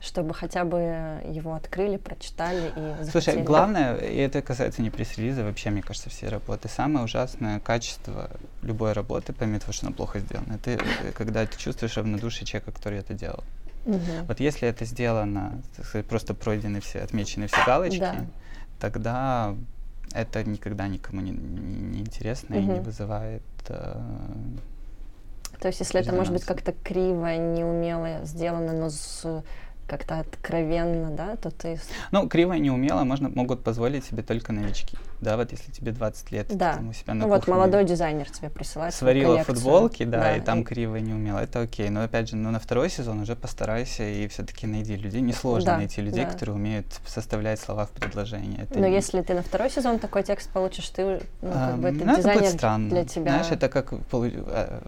чтобы хотя бы его открыли, прочитали и Слушай, захотели? главное, и это касается не пресс-релиза, вообще, мне кажется, всей работы. Самое ужасное качество любой работы, помимо того, что она плохо сделана, это э, когда ты чувствуешь равнодушие человека, который это делал. Мгм. Вот если это сделано, так сказать, просто пройдены все, отмечены все галочки, Да. тогда это никогда никому не, не- не интересно и не вызывает... э, То есть, если это может быть как-то криво, неумело сделано, но с как-то откровенно, да, то ты... Ну, криво и неумело можно, могут позволить себе только новички. Да, вот если тебе 20 лет, Да. там у себя на Ну вот кухне молодой дизайнер тебе присылает сварила футболки, да, и там и- криво и неумело, это окей. Но опять же, ну, на второй сезон уже постарайся и все-таки найди людей. Несложно Да, найти людей, да. которые умеют составлять слова в предложение. Это Но не- если ты на второй сезон такой текст получишь, ты, ну, как бы, Ам, этот ну, это дизайнер будет странно. для тебя... Знаешь, это как полу- э,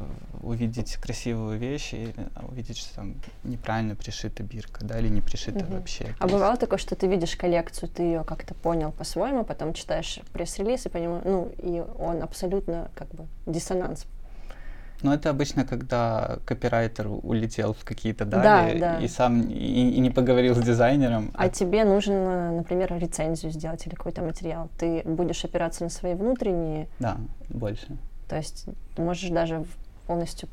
увидеть красивую вещь и э, увидеть, что там неправильно пришита бирка, да, или не пришита Мгм. вообще. А есть- бывало такое, что ты видишь коллекцию, ты ее как-то понял по-своему, потом читаешь пресс-релиз и понимаешь, ну, и он абсолютно как бы диссонанс. Ну, это обычно, когда копирайтер улетел в какие-то Да, дали да. и сам и, и не поговорил с дизайнером. А тебе нужно, например, рецензию сделать или какой-то материал. Ты будешь опираться на свои внутренние, Да, больше. то есть ты можешь даже полностью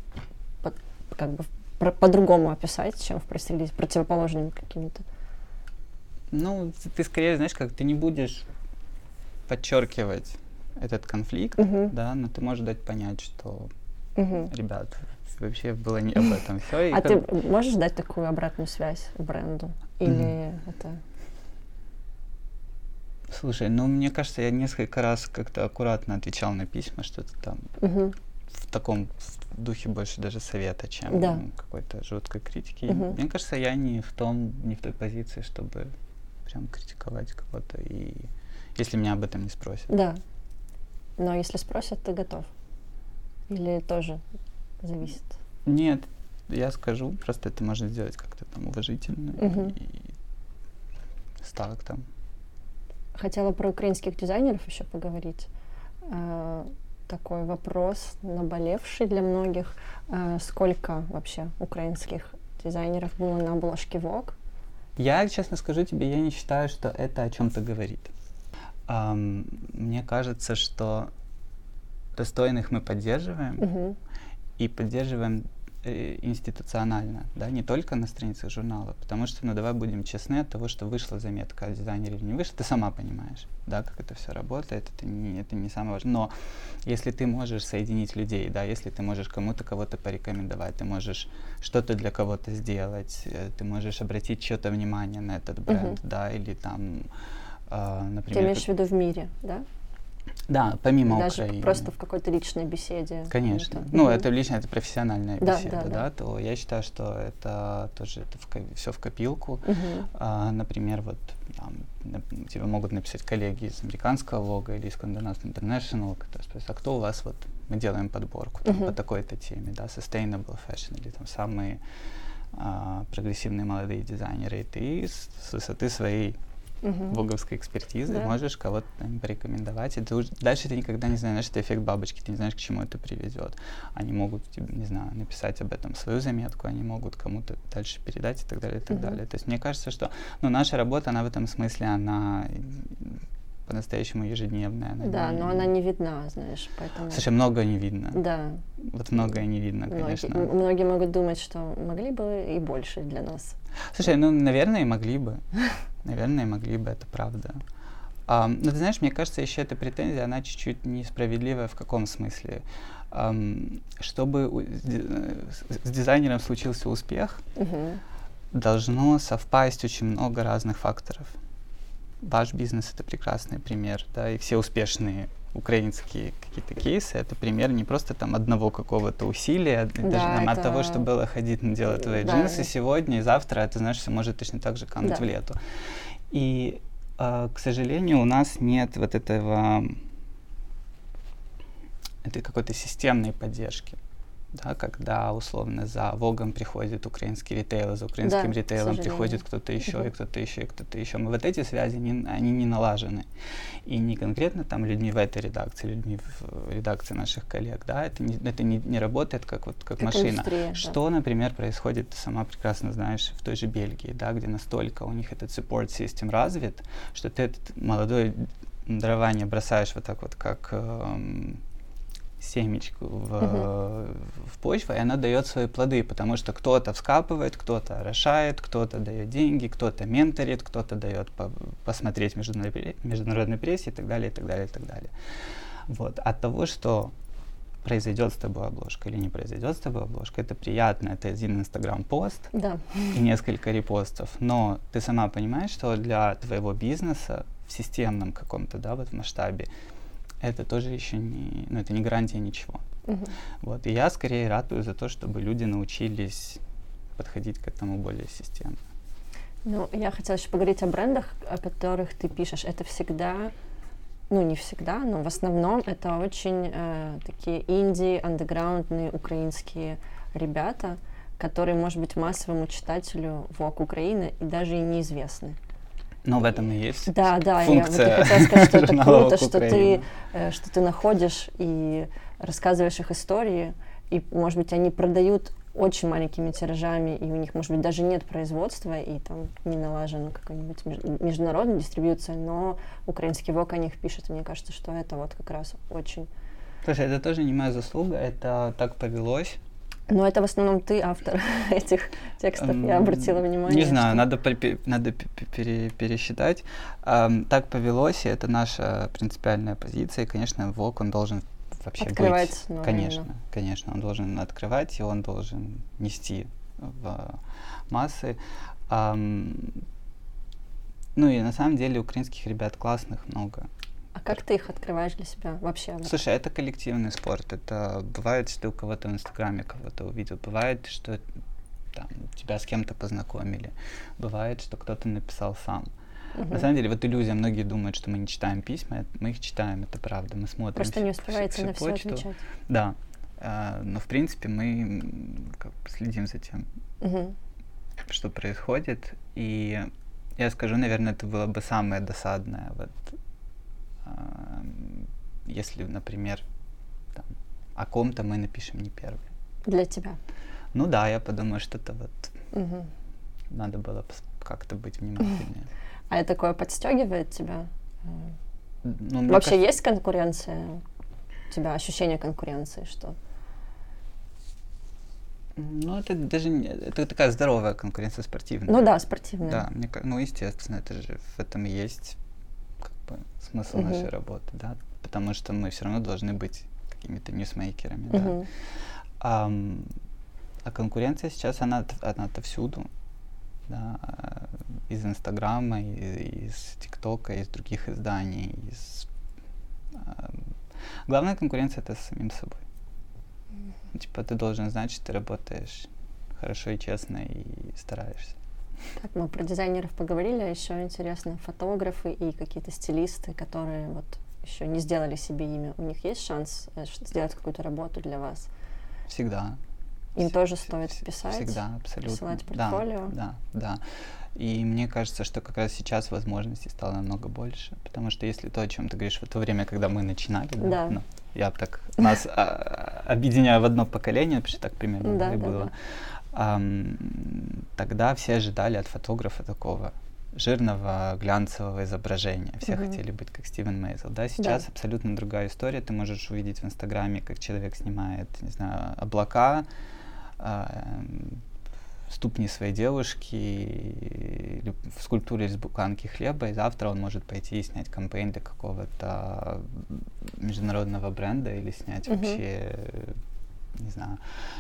под- как бы про- по-другому описать, чем в пресс-релизе, противоположными какими-то. Ну, ты скорее, знаешь, как ты не будешь подчеркивать этот конфликт, Мгм. да, но ты можешь дать понять, что, Мгм. ребят, вообще было не об этом все. А ты можешь дать такую обратную связь бренду? Или это... Слушай, ну мне кажется, я несколько раз как-то аккуратно отвечал на письма, что-то там Мгм. в таком духе больше даже совета, чем Да. какой-то жуткой критики. Мгм. Мне кажется, я не в том, не в той позиции, чтобы прям критиковать кого-то, и если меня об этом не спросят. Да. Но если спросят, ты готов? Или тоже зависит? Нет, я скажу, просто это можно сделать как-то там уважительно Мгм. и с тактом. Хотела про украинских дизайнеров еще поговорить. Э, Такой вопрос, наболевший для многих. Э, Сколько вообще украинских дизайнеров было на обложке Vogue? Я, честно скажу тебе, я не считаю, что это о чем-то говорит. Мне кажется, что достойных мы поддерживаем, Мгм. и поддерживаем э, институционально, да, не только на страницах журнала, потому что, ну, давай будем честны, от того, что вышла заметка о дизайнере или не вышла, ты сама понимаешь, да, как это все работает, это не, это не самое важное. Но если ты можешь соединить людей, да, если ты можешь кому-то кого-то порекомендовать, ты можешь что-то для кого-то сделать, э, ты можешь обратить чье-то внимание на этот бренд, Мгм. да, или там, Ты например, имеешь в виду в мире, да? да, помимо Даже Украины. просто в какой-то личной беседе. Конечно. Это- Ну, это лично, это профессиональная Да, беседа, да, да, да. то я считаю, что это тоже это все в копилку. Мгм. А, например, вот там, тебе могут написать коллеги из американского Вога или из Condé Nast International, которые спросят, а кто у вас вот, мы делаем подборку там, Мгм. по такой-то теме, да, sustainable fashion или там самые а, прогрессивные молодые дизайнеры, и ты с высоты своей Мгм. воговской экспертизы Да. можешь кого-то там порекомендовать. И ты уж- дальше ты никогда не знаешь, это эффект бабочки, ты не знаешь, к чему это приведет. Они могут, не знаю, написать об этом свою заметку, они могут кому-то дальше передать и так далее, и так Мгм. далее. То есть мне кажется, что ну, наша работа, она в этом смысле, она по-настоящему ежедневная. она Да, но она не видна, знаешь, поэтому... Слушай, многое не видно. Да, Вот многое не видно, конечно. многие могут думать, что могли бы и больше для нас. Слушай, ну, наверное, могли бы. Наверное, могли бы, это правда. Ам, но ты знаешь, мне кажется, еще эта претензия, она чуть-чуть несправедливая в каком смысле? Ам, чтобы у- с ди- с- с дизайнером случился успех, Мгм. должно совпасть очень много разных факторов. Ваш бизнес это прекрасный пример, да, и все успешные украинские какие-то кейсы это пример не просто там одного какого-то усилия, даже Да, там, от это- того, что было ходить делать твои Да, джинсы сегодня и завтра, это знаешь, все может точно так же кануть Да. в лету. И, а, к сожалению, у нас нет вот этого этой какой-то системной поддержки. Да, когда условно за Вогом приходит украинский ритейл, за украинским к ритейлом приходит кто-то еще, и кто-то еще, и кто-то еще. Мы вот эти связи, не- они не налажены. И не конкретно там людьми в этой редакции, людьми в редакции наших коллег, да, это не, это не, не работает как вот как, Как машина. индустрия, да. Что, например, происходит, ты сама прекрасно знаешь, в той же Бельгии, да, где настолько у них этот support system развит, что ты этот молодой дарование бросаешь вот так вот, как эм, семечку в, Мгм. в почву, и она дает свои плоды, потому что кто-то вскапывает, кто-то орошает, кто-то дает деньги, кто-то менторит, кто-то дает по- посмотреть в международной, пре- международной прессе и так далее, и так далее, и так далее. Вот. От того, что произойдет с тобой обложка или не произойдет с тобой обложка, это приятно, это один инстаграм-пост Да. и несколько репостов, но ты сама понимаешь, что для твоего бизнеса в системном каком-то, да, вот масштабе, это тоже еще не, ну, это не гарантия ничего. Мгм. Вот. И я скорее ратую за то, чтобы люди научились подходить к этому более системно. Ну, я хотела еще поговорить о брендах, о которых ты пишешь. Это всегда, ну, не всегда, но в основном это очень э, такие инди, андеграундные украинские ребята, которые, может быть, массовому читателю ВОК Украины и даже и неизвестны. Но в этом и есть Да, да, я вот и функция хотела сказать, что <laughs> это круто, «Вок что ты, Украины». э, что ты находишь и рассказываешь их истории, и, может быть, они продают очень маленькими тиражами, и у них, может быть, даже нет производства, и там не налажена какая-нибудь меж- международная дистрибьюция, но украинский ВОК о них пишет, и мне кажется, что это вот как раз очень... Слушай, это тоже не моя заслуга, это так повелось. Но это в основном ты автор <laughs> этих текстов, я обратила внимание. Не знаю, что- надо, надо пе- пе- пере- пересчитать. Ам, так повелось, и это наша принципиальная позиция. И, конечно, ВОК, он должен вообще Открывать быть. новое, Конечно, да. конечно, он должен открывать, и он должен нести в массы. Ам, ну и на самом деле украинских ребят классных много. А как ты их открываешь для себя вообще? Слушай, это коллективный спорт. Это бывает, что ты у кого-то в Инстаграме кого-то увидел. Бывает, что там, тебя с кем-то познакомили. Бывает, что кто-то написал сам. Мгм. На самом деле, вот иллюзия, многие думают, что мы не читаем письма. Мы их читаем, это правда. Мы смотрим Просто всю- не всю- успеваете всю на все почту. отвечать. Да. А, но, в принципе, мы как бы следим за тем, Мгм. что происходит. И я скажу, наверное, это было бы самое досадное. Вот, если, например, там, о ком-то мы напишем не первый. Для тебя. Ну да, я подумаю, что это вот Мгм. надо было как-то быть внимательнее. <laughs> А это такое подстегивает тебя? Ну, Вообще кажется- есть конкуренция? У тебя ощущение конкуренции, что? Ну, это даже не- это такая здоровая конкуренция спортивная. Ну да, спортивная. Да, мне, ну, естественно, это же в этом есть смысл Мгм. нашей работы, да, потому что мы все равно должны быть какими-то ньюсмейкерами, да. Мгм. Ам, а конкуренция сейчас, она, она отовсюду, да, а, из Инстаграма, из ТикТока, из других изданий, из... ам, Главная конкуренция это с самим собой. Типа ты должен знать, что ты работаешь хорошо и честно и стараешься. Так, мы про дизайнеров поговорили, а еще интересно, фотографы и какие-то стилисты, которые вот еще не сделали себе имя. У них есть шанс э, сделать какую-то работу для вас? Всегда. Им Вс- тоже стоит писать? Всегда, абсолютно. присылать Да, портфолио? Да, да. И мне кажется, что как раз сейчас возможностей стало намного больше. Потому что если то, о чем ты говоришь, в то время, когда мы начинали, да, Да. ну, я так <laughs> нас а, объединяю в одно поколение, потому что так примерно Да, и да, было. да. Тогда все ожидали от фотографа такого жирного глянцевого изображения. Все Мгм. хотели быть как Стивен Мейзел. Да, сейчас абсолютно другая история. Ты можешь увидеть в Инстаграме, как человек снимает, не знаю, облака, эм, ступни своей девушки, или в скульптуре из буханки хлеба, и завтра он может пойти и снять кампейн для какого-то международного бренда или снять Мгм. вообще не знаю,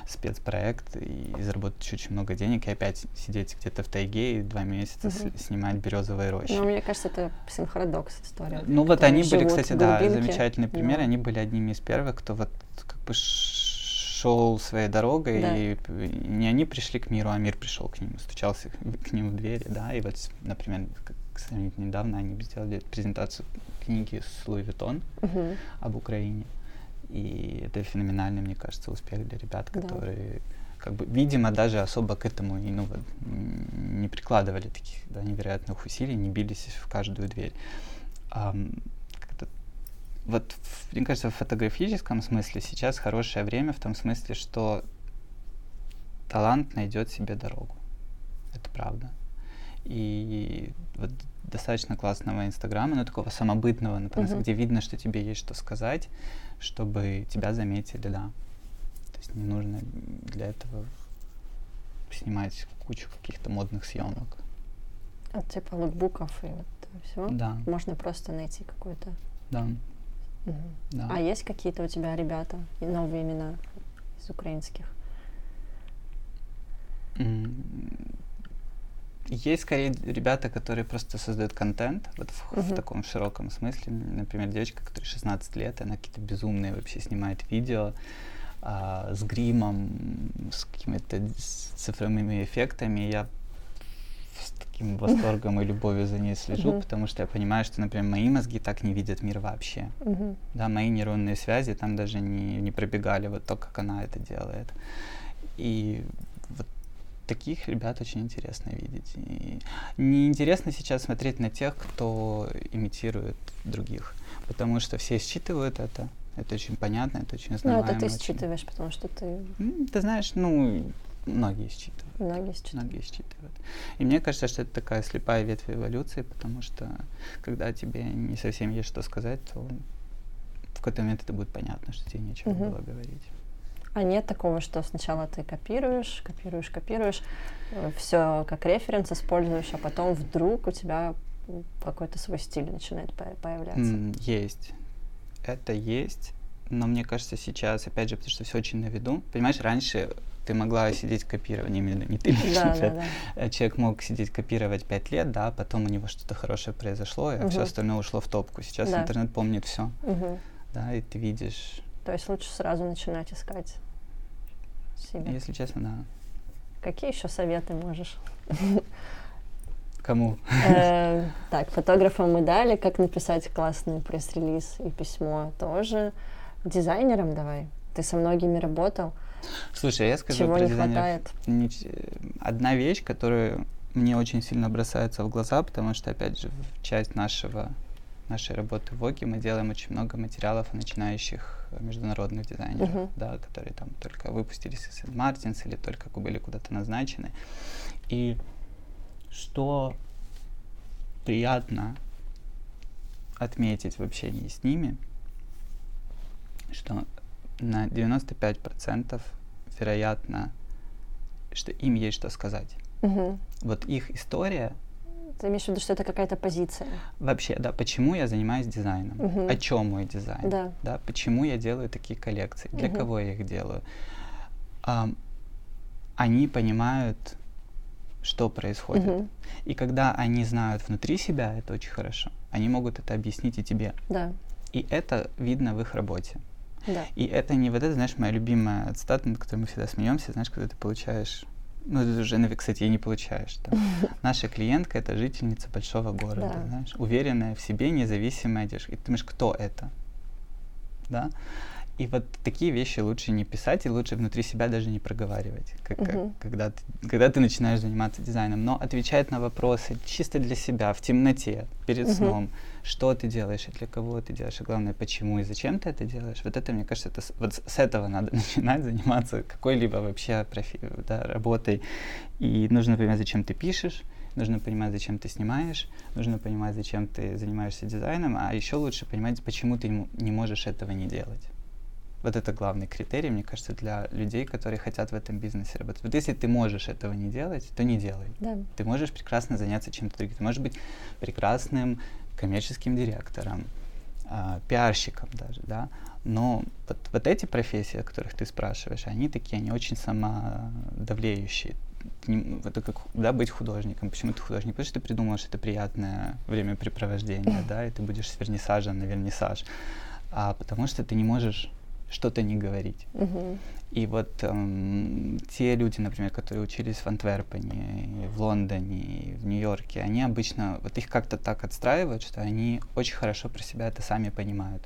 спецпроект и заработать очень много денег, и опять сидеть где-то в тайге и два месяца с- Мгм. снимать березовые рощи. Ну, мне кажется, это психородокс история. Ну вот они были, кстати, да, замечательный пример. но- Они были одними из первых, кто вот как бы шел своей дорогой, Да. и не они пришли к миру, а мир пришел к ним, стучался к ним в двери, да, и вот, например, как недавно они сделали презентацию книги с Луи Vuitton Мгм. об Украине, и это феноменальный, мне кажется, успех для ребят, Да. которые как бы, видимо, даже особо к этому и, ну, вот, не прикладывали таких да, невероятных усилий, не бились в каждую дверь. Как-то вот, в- мне кажется, в фотографическом смысле сейчас хорошее время в том смысле, что талант найдет себе дорогу. Это правда. И вот достаточно классного инстаграма, но такого самобытного, например, Мгм. где видно, что тебе есть что сказать, чтобы тебя заметили, да. То есть не нужно для этого снимать кучу каких-то модных съемок. От типа лукбуков и вот всего. Да, Можно просто найти какой-то. да, Мгм. да. А есть какие-то у тебя ребята, и новые имена из украинских? Есть скорее ребята, которые просто создают контент, вот в, в Мгм. таком широком смысле. Например, девочка, которой 16 лет, она какие-то безумные вообще снимает видео а, с гримом, с какими-то цифровыми эффектами. Я с таким восторгом и любовью за ней слежу, Мгм. потому что я понимаю, что, например, мои мозги так не видят мир вообще. Мгм. Да, мои нейронные связи там даже не, не пробегали вот то, как она это делает. И таких ребят очень интересно видеть. И неинтересно сейчас смотреть на тех, кто имитирует других, потому что все считывают это. Это очень понятно, это очень Ну, узнаваемо. это ты очень- считываешь, потому что ты Ты знаешь, ну, многие считывают. многие считываешь. Многие считывают. И мне кажется, что это такая слепая ветвь эволюции, потому что когда тебе не совсем есть что сказать, то в какой-то момент это будет понятно, что тебе нечего Мгм. было говорить. А нет такого, что сначала ты копируешь, копируешь, копируешь, все как референс используешь, а потом вдруг у тебя какой-то свой стиль начинает по- появляться. М, Есть. Это есть. Но мне кажется, сейчас, опять же, потому что все очень на виду. Понимаешь, раньше ты могла сидеть копировать, не, именно- не ты, лично, Да, да, да. Э, Человек мог сидеть копировать пять лет, да, потом у него что-то хорошее произошло, а все Мгм. остальное ушло в топку. Сейчас Да. интернет помнит все, Мгм. да, и ты видишь. То есть лучше сразу начинать искать себя. Если честно, да. Какие еще советы можешь? Кому? Э, <laughs> Так, фотографам мы дали, как написать классный пресс-релиз и письмо тоже. Дизайнерам давай. Ты со многими работал. Слушай, я скажу Чего про не дизайнеров. хватает? Нич- Одна вещь, которая мне очень сильно бросается в глаза, потому что, опять же, часть нашего, нашей работы в ОКИ мы делаем очень много материалов о начинающих э, международных дизайнеров, Мгм. да, которые там только выпустились из Мартинс или только были куда-то назначены. И что приятно отметить в общении с ними, что на 95% вероятно что им есть что сказать. Мгм. Вот их история Ты имеешь в виду, что это какая-то позиция? вообще, да, почему я занимаюсь дизайном, Мгм. о чем мой дизайн, Да. почему я делаю такие коллекции, для Мгм. кого я их делаю. Ам, они понимают, что происходит. Мгм. И когда они знают внутри себя, это очень хорошо, они могут это объяснить и тебе. Да, И это видно в их работе. да. И это не вот это, знаешь, моя любимая цитата, над которой мы всегда смеемся, знаешь, когда ты получаешь, ну, уже, наверное, кстати, и не получаешь. там. <laughs> Наша клиентка — это жительница большого города, Да. знаешь, уверенная в себе, независимая девушка. И ты думаешь, кто это? Да? И вот такие вещи лучше не писать и лучше внутри себя даже не проговаривать, как, как- Мгм. когда, ты, когда ты начинаешь заниматься дизайном. Но отвечать на вопросы чисто для себя, в темноте, перед Мгм. сном, что ты делаешь и для кого ты делаешь, и главное, почему и зачем ты это делаешь. Вот это, мне кажется, это, вот с этого надо <laughs> начинать заниматься какой-либо вообще профи- да, работой. И нужно понимать, зачем ты пишешь, нужно понимать, зачем ты снимаешь, нужно понимать, зачем ты занимаешься дизайном, а еще лучше понимать, почему ты не можешь этого не делать. Вот это главный критерий, мне кажется, для людей, которые хотят в этом бизнесе работать. Вот если ты можешь этого не делать, то не делай. Да. Ты можешь прекрасно заняться чем-то другим. Ты можешь быть прекрасным коммерческим директором, а, пиарщиком даже, да. Но вот, вот эти профессии, о которых ты спрашиваешь, они такие, они очень самодавлеющие. Не- Это как да, быть художником. Почему ты художник? Потому что ты придумал, что это приятное времяпрепровождение, <laughs> да, и ты будешь с вернисажа на вернисаж. А потому что ты не можешь что-то не говорить. Мгм. И вот эм, те люди, например, которые учились в Антверпене, в Лондоне, в Нью-Йорке, они обычно, вот их как-то так отстраивают, что они очень хорошо про себя это сами понимают.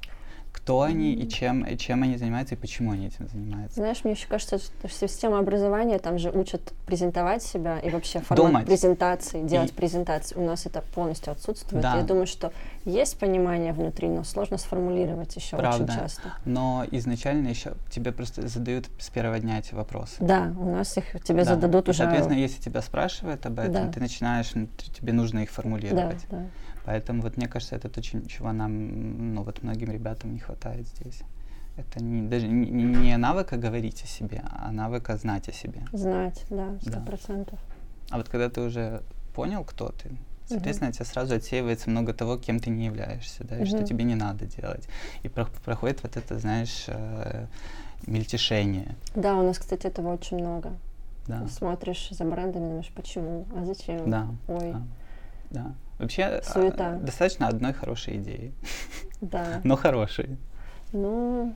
Кто они и чем, и чем они занимаются, и почему они этим занимаются. Знаешь, мне еще кажется, что система образования, там же учат презентовать себя и вообще формат Думать. презентации, делать И- презентации. У нас это полностью отсутствует. Да. Я думаю, что есть понимание внутри, но сложно сформулировать еще очень Правда. часто. Но изначально еще тебе просто задают с первого дня эти вопросы. Да, у нас их тебе Да. зададут И, уже. Соответственно, если тебя спрашивают об этом, Да. ты начинаешь, т- тебе нужно их Да, формулировать. да. Поэтому вот мне кажется, это то, чего нам, ну вот многим ребятам не хватает здесь. Это не, даже не, не навыка говорить о себе, а навыка знать о себе. Знать, да, сто Да. процентов. А вот когда ты уже понял, кто ты, соответственно, у тебя сразу отсеивается много того, кем ты не являешься, да, и что Мгм. тебе не надо делать. И про- проходит вот это, знаешь, э, мельтешение. Да, у нас, кстати, этого очень много. Да. Смотришь за брендами, думаешь, почему, а зачем? Да. Ой, да, да. Вообще а, Суета. достаточно одной хорошей идеи, <laughs> да. но хорошей. Ну,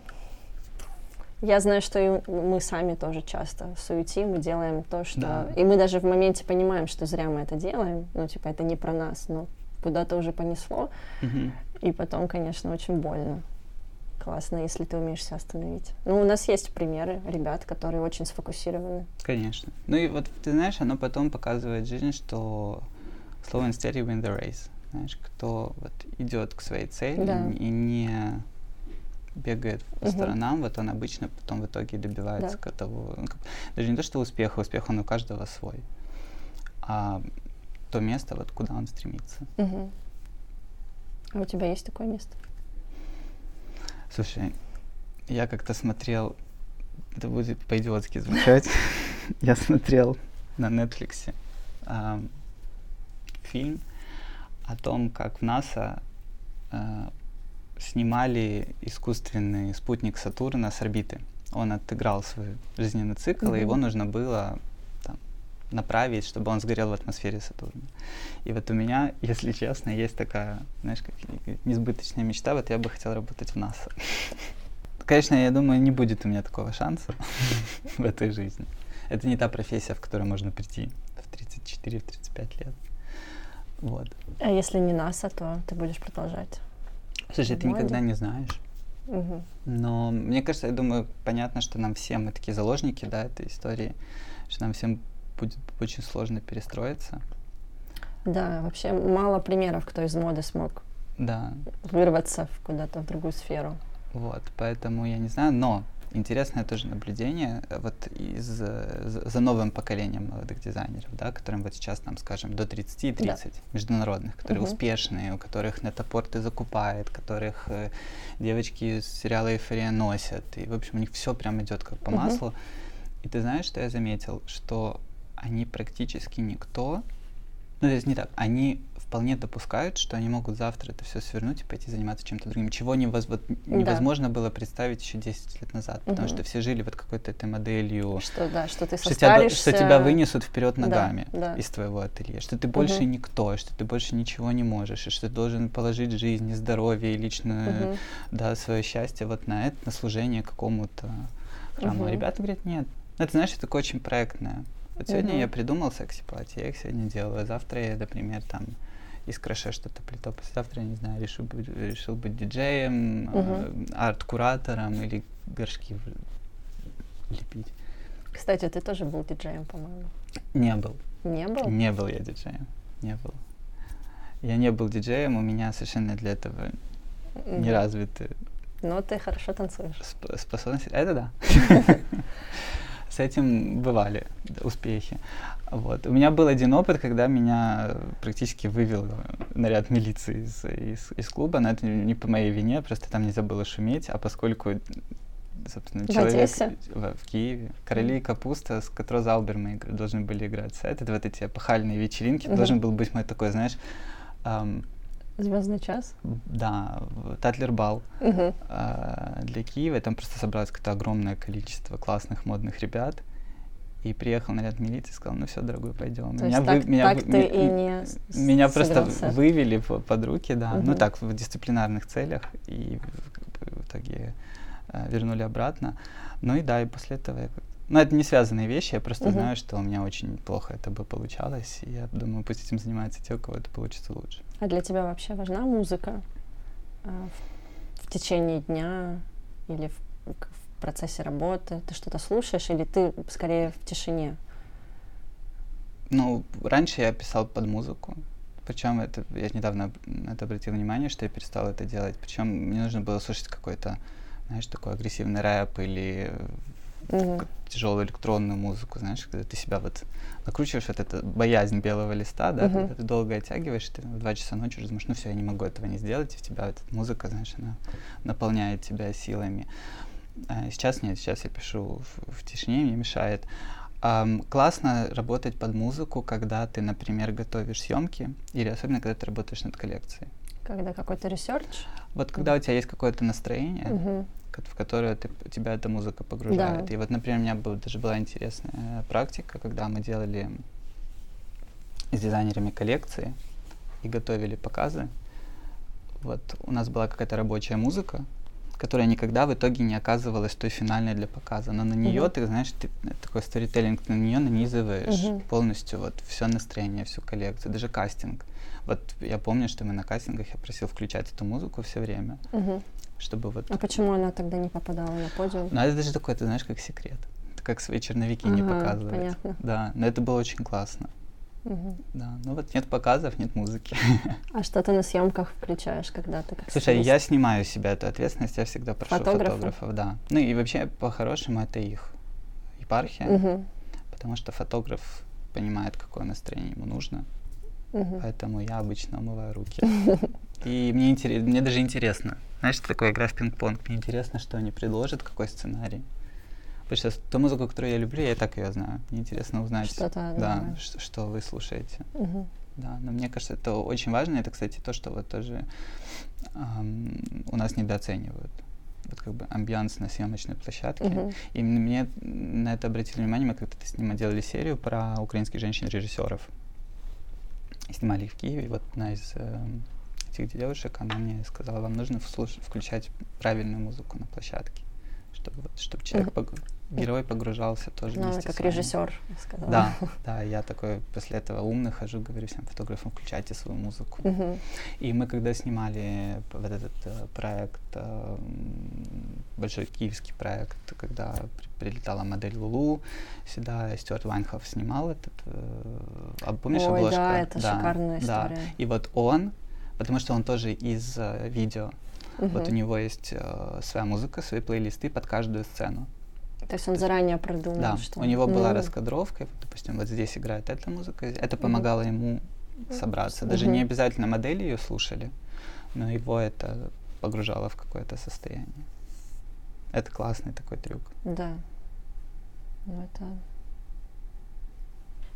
я знаю, что и мы сами тоже часто суетим и делаем то, что... Да. И мы даже в моменте понимаем, что зря мы это делаем. Ну, типа, это не про нас, но куда-то уже понесло. Мгм. И потом, конечно, очень больно. Классно, если ты умеешь себя остановить. Ну, у нас есть примеры ребят, которые очень сфокусированы. Конечно. Ну и вот ты знаешь, оно потом показывает жизнь, что slow and steady win the race. Знаешь, кто вот идет к своей цели Да. и не бегает по Мгм. сторонам, вот он обычно потом в итоге добивается Да. того, ну, как- даже не то, что успеха, успех он у каждого свой, а то место, вот куда он стремится. Мгм. А у тебя есть такое место? Слушай, я как-то смотрел, это будет по-идиотски звучать, <laughs> я смотрел на Netflix ам, фильм о том, как в НАСА э, снимали искусственный спутник Сатурна с орбиты. Он отыграл свой жизненный цикл, и его нужно было там, направить, чтобы он сгорел в атмосфере Сатурна. И вот у меня, <laughs> если честно, есть такая, знаешь, как несбыточная мечта, вот я бы хотел работать в НАСА. <laughs> Конечно, я думаю, не будет у меня такого шанса <laughs> в этой жизни. Это не та профессия, в которую можно прийти в 34-35 лет. Вот. А если не НАСА, то ты будешь продолжать. Слушай, ты никогда не знаешь. Мгм. Но мне кажется, я думаю, понятно, что нам всем, мы такие заложники, да, этой истории, что нам всем будет очень сложно перестроиться. Да, вообще мало примеров, кто из моды смог Да, вырваться куда-то в другую сферу. вот, поэтому я не знаю, но интересное тоже наблюдение э, вот из, э, за новым поколением молодых дизайнеров, да, которым вот сейчас, там, скажем, до 30 и 30, международных, которые Мгм. успешные, у которых нетопорты закупает, которых э, девочки из сериала «Эйфория» носят, и, в общем, у них все прям идет как по Мгм. маслу. И ты знаешь, что я заметил? Что они практически никто, ну, то есть не так, они вполне допускают, что они могут завтра это все свернуть и пойти заниматься чем-то другим, чего невоз- вот невозможно было представить еще 10 лет назад, потому Мгм. что все жили вот какой-то этой моделью, Что, да, что ты что тебя, что тебя вынесут вперед Да, ногами да. из твоего ателье, что ты больше Мгм. никто, что ты больше ничего не можешь, и что ты должен положить жизнь и здоровье, и личное, Мгм. да, свое счастье вот на это, на служение какому-то храму. Мгм. ребята говорят, нет. Ну, это, знаешь, это такое очень проектное. Вот сегодня Мгм. я придумал секси-платье, я их сегодня делаю. Завтра я, например, там из краше что-то плету. Завтра, я не знаю, решил решил быть диджеем, э, арт-куратором или горшки лепить. Кстати, ты тоже был диджеем, по-моему. Не был. Не был? Не был я диджеем. Не был. Я не был диджеем, у меня совершенно для этого не развиты Но ты хорошо танцуешь. Сп- способности. Это да. <laughs> С этим бывали успехи. Вот. У меня был один опыт, когда меня практически вывел наряд милиции из, из, из клуба, но это не по моей вине, просто там нельзя было шуметь, а поскольку собственно, В человек Одессе? в, в Киеве, Короли и Капуста, с которой Залбер мы должны были играть это вот эти эпохальные вечеринки, Мгм. должен был быть мой такой, знаешь, ам, Звездный час. да, в- Татлер-бал Мгм. а, для Киева. Там просто собралось какое-то огромное количество классных модных ребят. И приехал наряд милиции и сказал, ну все, дорогой, пойдем. То есть так- так ты ме- и не меня просто сыграл сет. вывели по- под руки, да. Ну Мгм. так, в дисциплинарных целях. И в, в итоге э, вернули обратно. Ну и да, и после этого я ну, это не связанные вещи, я просто Мгм. знаю, что у меня очень плохо это бы получалось, и я думаю, пусть этим занимаются те, у кого это получится лучше. А для тебя вообще важна музыка а, в, в течение дня или в, в процессе работы? Ты что-то слушаешь или ты скорее в тишине? Ну, раньше я писал под музыку. Причем это я недавно на это обратил внимание, что я перестал это делать. Причем мне нужно было слушать какой-то, знаешь, такой агрессивный рэп или Мгм. тяжелую электронную музыку, знаешь, когда ты себя вот накручиваешь, вот эта боязнь белого листа, да, Мгм. когда ты долго оттягиваешь, ты в два часа ночи уже думаешь, ну все, я не могу этого не сделать, и в тебя эта музыка, знаешь, она наполняет тебя силами. А сейчас нет, сейчас я пишу в, в тишине, мне мешает. Ам, классно работать под музыку, когда ты, например, готовишь съемки, или особенно когда ты работаешь над коллекцией. Когда какой-то ресерч? Вот когда у тебя есть какое-то настроение, ко- в которое ты, тебя эта музыка погружает. Да. И вот, например, у меня был, даже была интересная практика, когда мы делали с дизайнерами коллекции и готовили показы. Вот у нас была какая-то рабочая музыка, которая никогда в итоге не оказывалась той финальной для показа. Но на нее Мгм. ты, знаешь, ты э, такой сторителлинг, на нее нанизываешь Мгм. полностью вот все настроение, всю коллекцию, даже кастинг. Вот я помню, что мы на кастингах я просил включать эту музыку все время, Мгм. чтобы вот А почему она тогда не попадала на подиум? ну, это даже такой, ты знаешь, как секрет. Это как свои черновики не Ага, показывать. понятно. Да, но это было очень классно. Мгм. Да, ну вот нет показов, нет музыки. А что ты на съемках включаешь, когда ты как Слушай, стилист? я снимаю себя эту ответственность, я всегда прошу Фотографа? фотографов, да. Ну и вообще, по-хорошему, это их епархия, Мгм. потому что фотограф понимает, какое настроение ему нужно, Мгм. поэтому я обычно умываю руки. <laughs> И мне, интерес, мне даже интересно, знаешь, такая игра в пинг-понг, мне интересно, что они предложат, какой сценарий. Потому что ту музыку, которую я люблю, я и так ее знаю. Мне интересно узнать, Что-то да, ш- что вы слушаете. Мгм. Да, но мне кажется, это очень важно. Это, кстати, то, что вот тоже ам, у нас недооценивают. Вот как бы амбианс на съемочной площадке. Мгм. И мне на это обратили внимание, мы как-то с ним делали серию про украинских женщин-режиссеров. Снимали их в Киеве. Вот одна из эм, этих девушек, она мне сказала, вам нужно вслуш- включать правильную музыку на площадке, чтобы, чтобы человек, пог- герой погружался тоже Ну, как режиссер сказала. Да, <laughs> да, я такой после этого умный хожу, говорю всем фотографам, включайте свою музыку. И мы когда снимали вот этот э, проект, э, большой киевский проект, когда при- прилетала модель Лулу сюда, Стюарт Вайнхоф снимал этот, э, а помнишь Ой, обложку? да, это шикарная да. история. И вот он, потому что он тоже из э, видео, вот у него есть э, своя музыка, свои плейлисты под каждую сцену. То есть он заранее продумал, Да, что... у него была Ну, раскадровка, допустим, вот здесь играет эта музыка, это помогало ему собраться. Даже не обязательно модели ее слушали, но его это погружало в какое-то состояние. Это классный такой трюк. Да. Ну, это...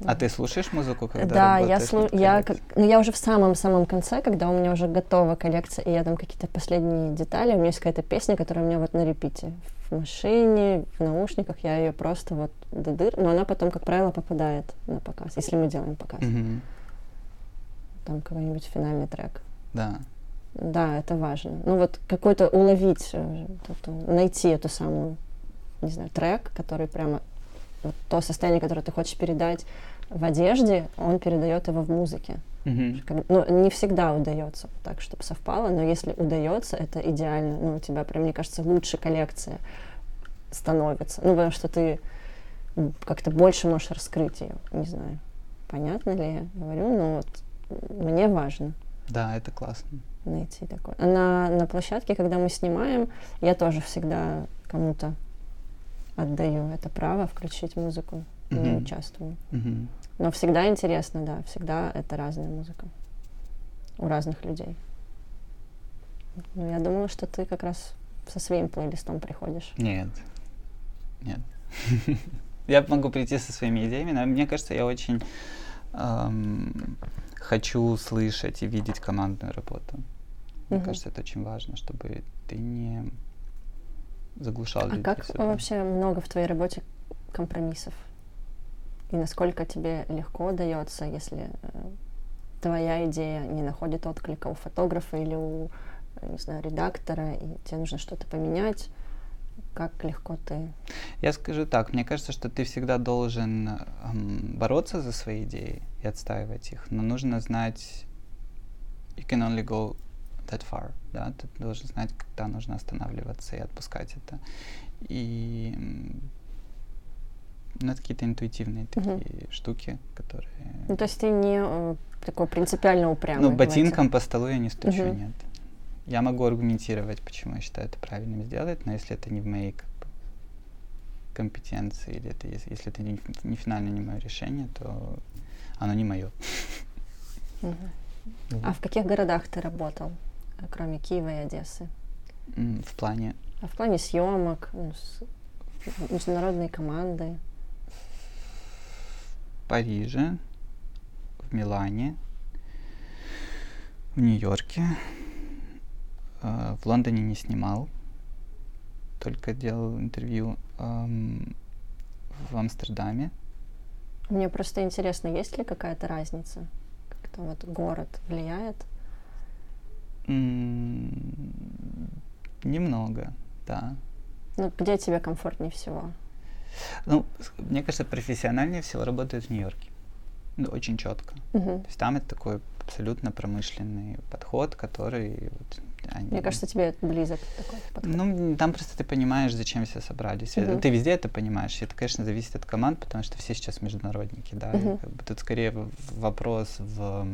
А ты слушаешь музыку, когда Да, я слу... я, как- ну, я уже в самом-самом конце, когда у меня уже готова коллекция, и я там какие-то последние детали, у меня есть какая-то песня, которая у меня вот на репите. В машине, в наушниках, я ее просто вот до дыр, но она потом, как правило, попадает на показ, если мы делаем показ. Мгм. Там какой-нибудь финальный трек. Да. Да, это важно. Ну вот какой-то уловить, э, найти эту самую, не знаю, трек, который прямо вот то состояние, которое ты хочешь передать в одежде, он передает его в музыке. Как- Ну, не всегда удается так, чтобы совпало, но если удается, это идеально. Ну, у тебя прям, мне кажется, лучше коллекция становится. Ну, потому что ты как-то больше можешь раскрыть ее. Не знаю, понятно ли я говорю, но вот мне важно Да, это классно. найти такое. А на, на площадке, когда мы снимаем, я тоже всегда кому-то отдаю это право включить музыку. Не Мгм. участвую. Мгм. Но всегда интересно, да, всегда это разная музыка у разных людей. Ну, я думала, что ты как раз со своим плейлистом приходишь. Нет. Нет. <laughs> Я могу прийти со своими идеями, но мне кажется, я очень эм, хочу слышать и видеть командную работу. Мне Мгм. кажется, это очень важно, чтобы ты не заглушал А людей как себя. вообще много в твоей работе компромиссов? И насколько тебе легко дается, если э, твоя идея не находит отклика у фотографа или у, э, не знаю, редактора, и тебе нужно что-то поменять? Как легко ты... Я скажу так, мне кажется, что ты всегда должен эм, бороться за свои идеи и отстаивать их, но нужно знать, you can only go that far, да, ты должен знать, когда нужно останавливаться и отпускать это. И ну, это какие-то интуитивные такие штуки, которые... Ну, то есть ты не э, такой принципиально упрямый. Ну, ботинком по столу я не стучу, Мгм. нет. Я могу аргументировать, почему я считаю это правильным сделать, но если это не в моей как бы, компетенции, или это, если, если это не, не финально не мое решение, то оно не мое. А в каких городах ты работал, кроме Киева и Одессы? В плане А в плане съемок, ну, с- международной команды? Париже, в Милане, в Нью-Йорке, э, в Лондоне не снимал, только делал интервью эм, в Амстердаме. Мне просто интересно, есть ли какая-то разница? Как-то вот город влияет? М, Немного, да. Ну, где тебе комфортнее всего? Ну, мне кажется, профессиональнее всего работают в Нью-Йорке. Ну, очень четко. Мгм. То есть там это такой абсолютно промышленный подход, который... вот они- Мне кажется, тебе это близок такой подход. Ну, там просто ты понимаешь, зачем все собрались. Мгм. Ты везде это понимаешь. Это, конечно, зависит от команд, потому что все сейчас международники, да. и Мгм. как бы тут скорее вопрос в,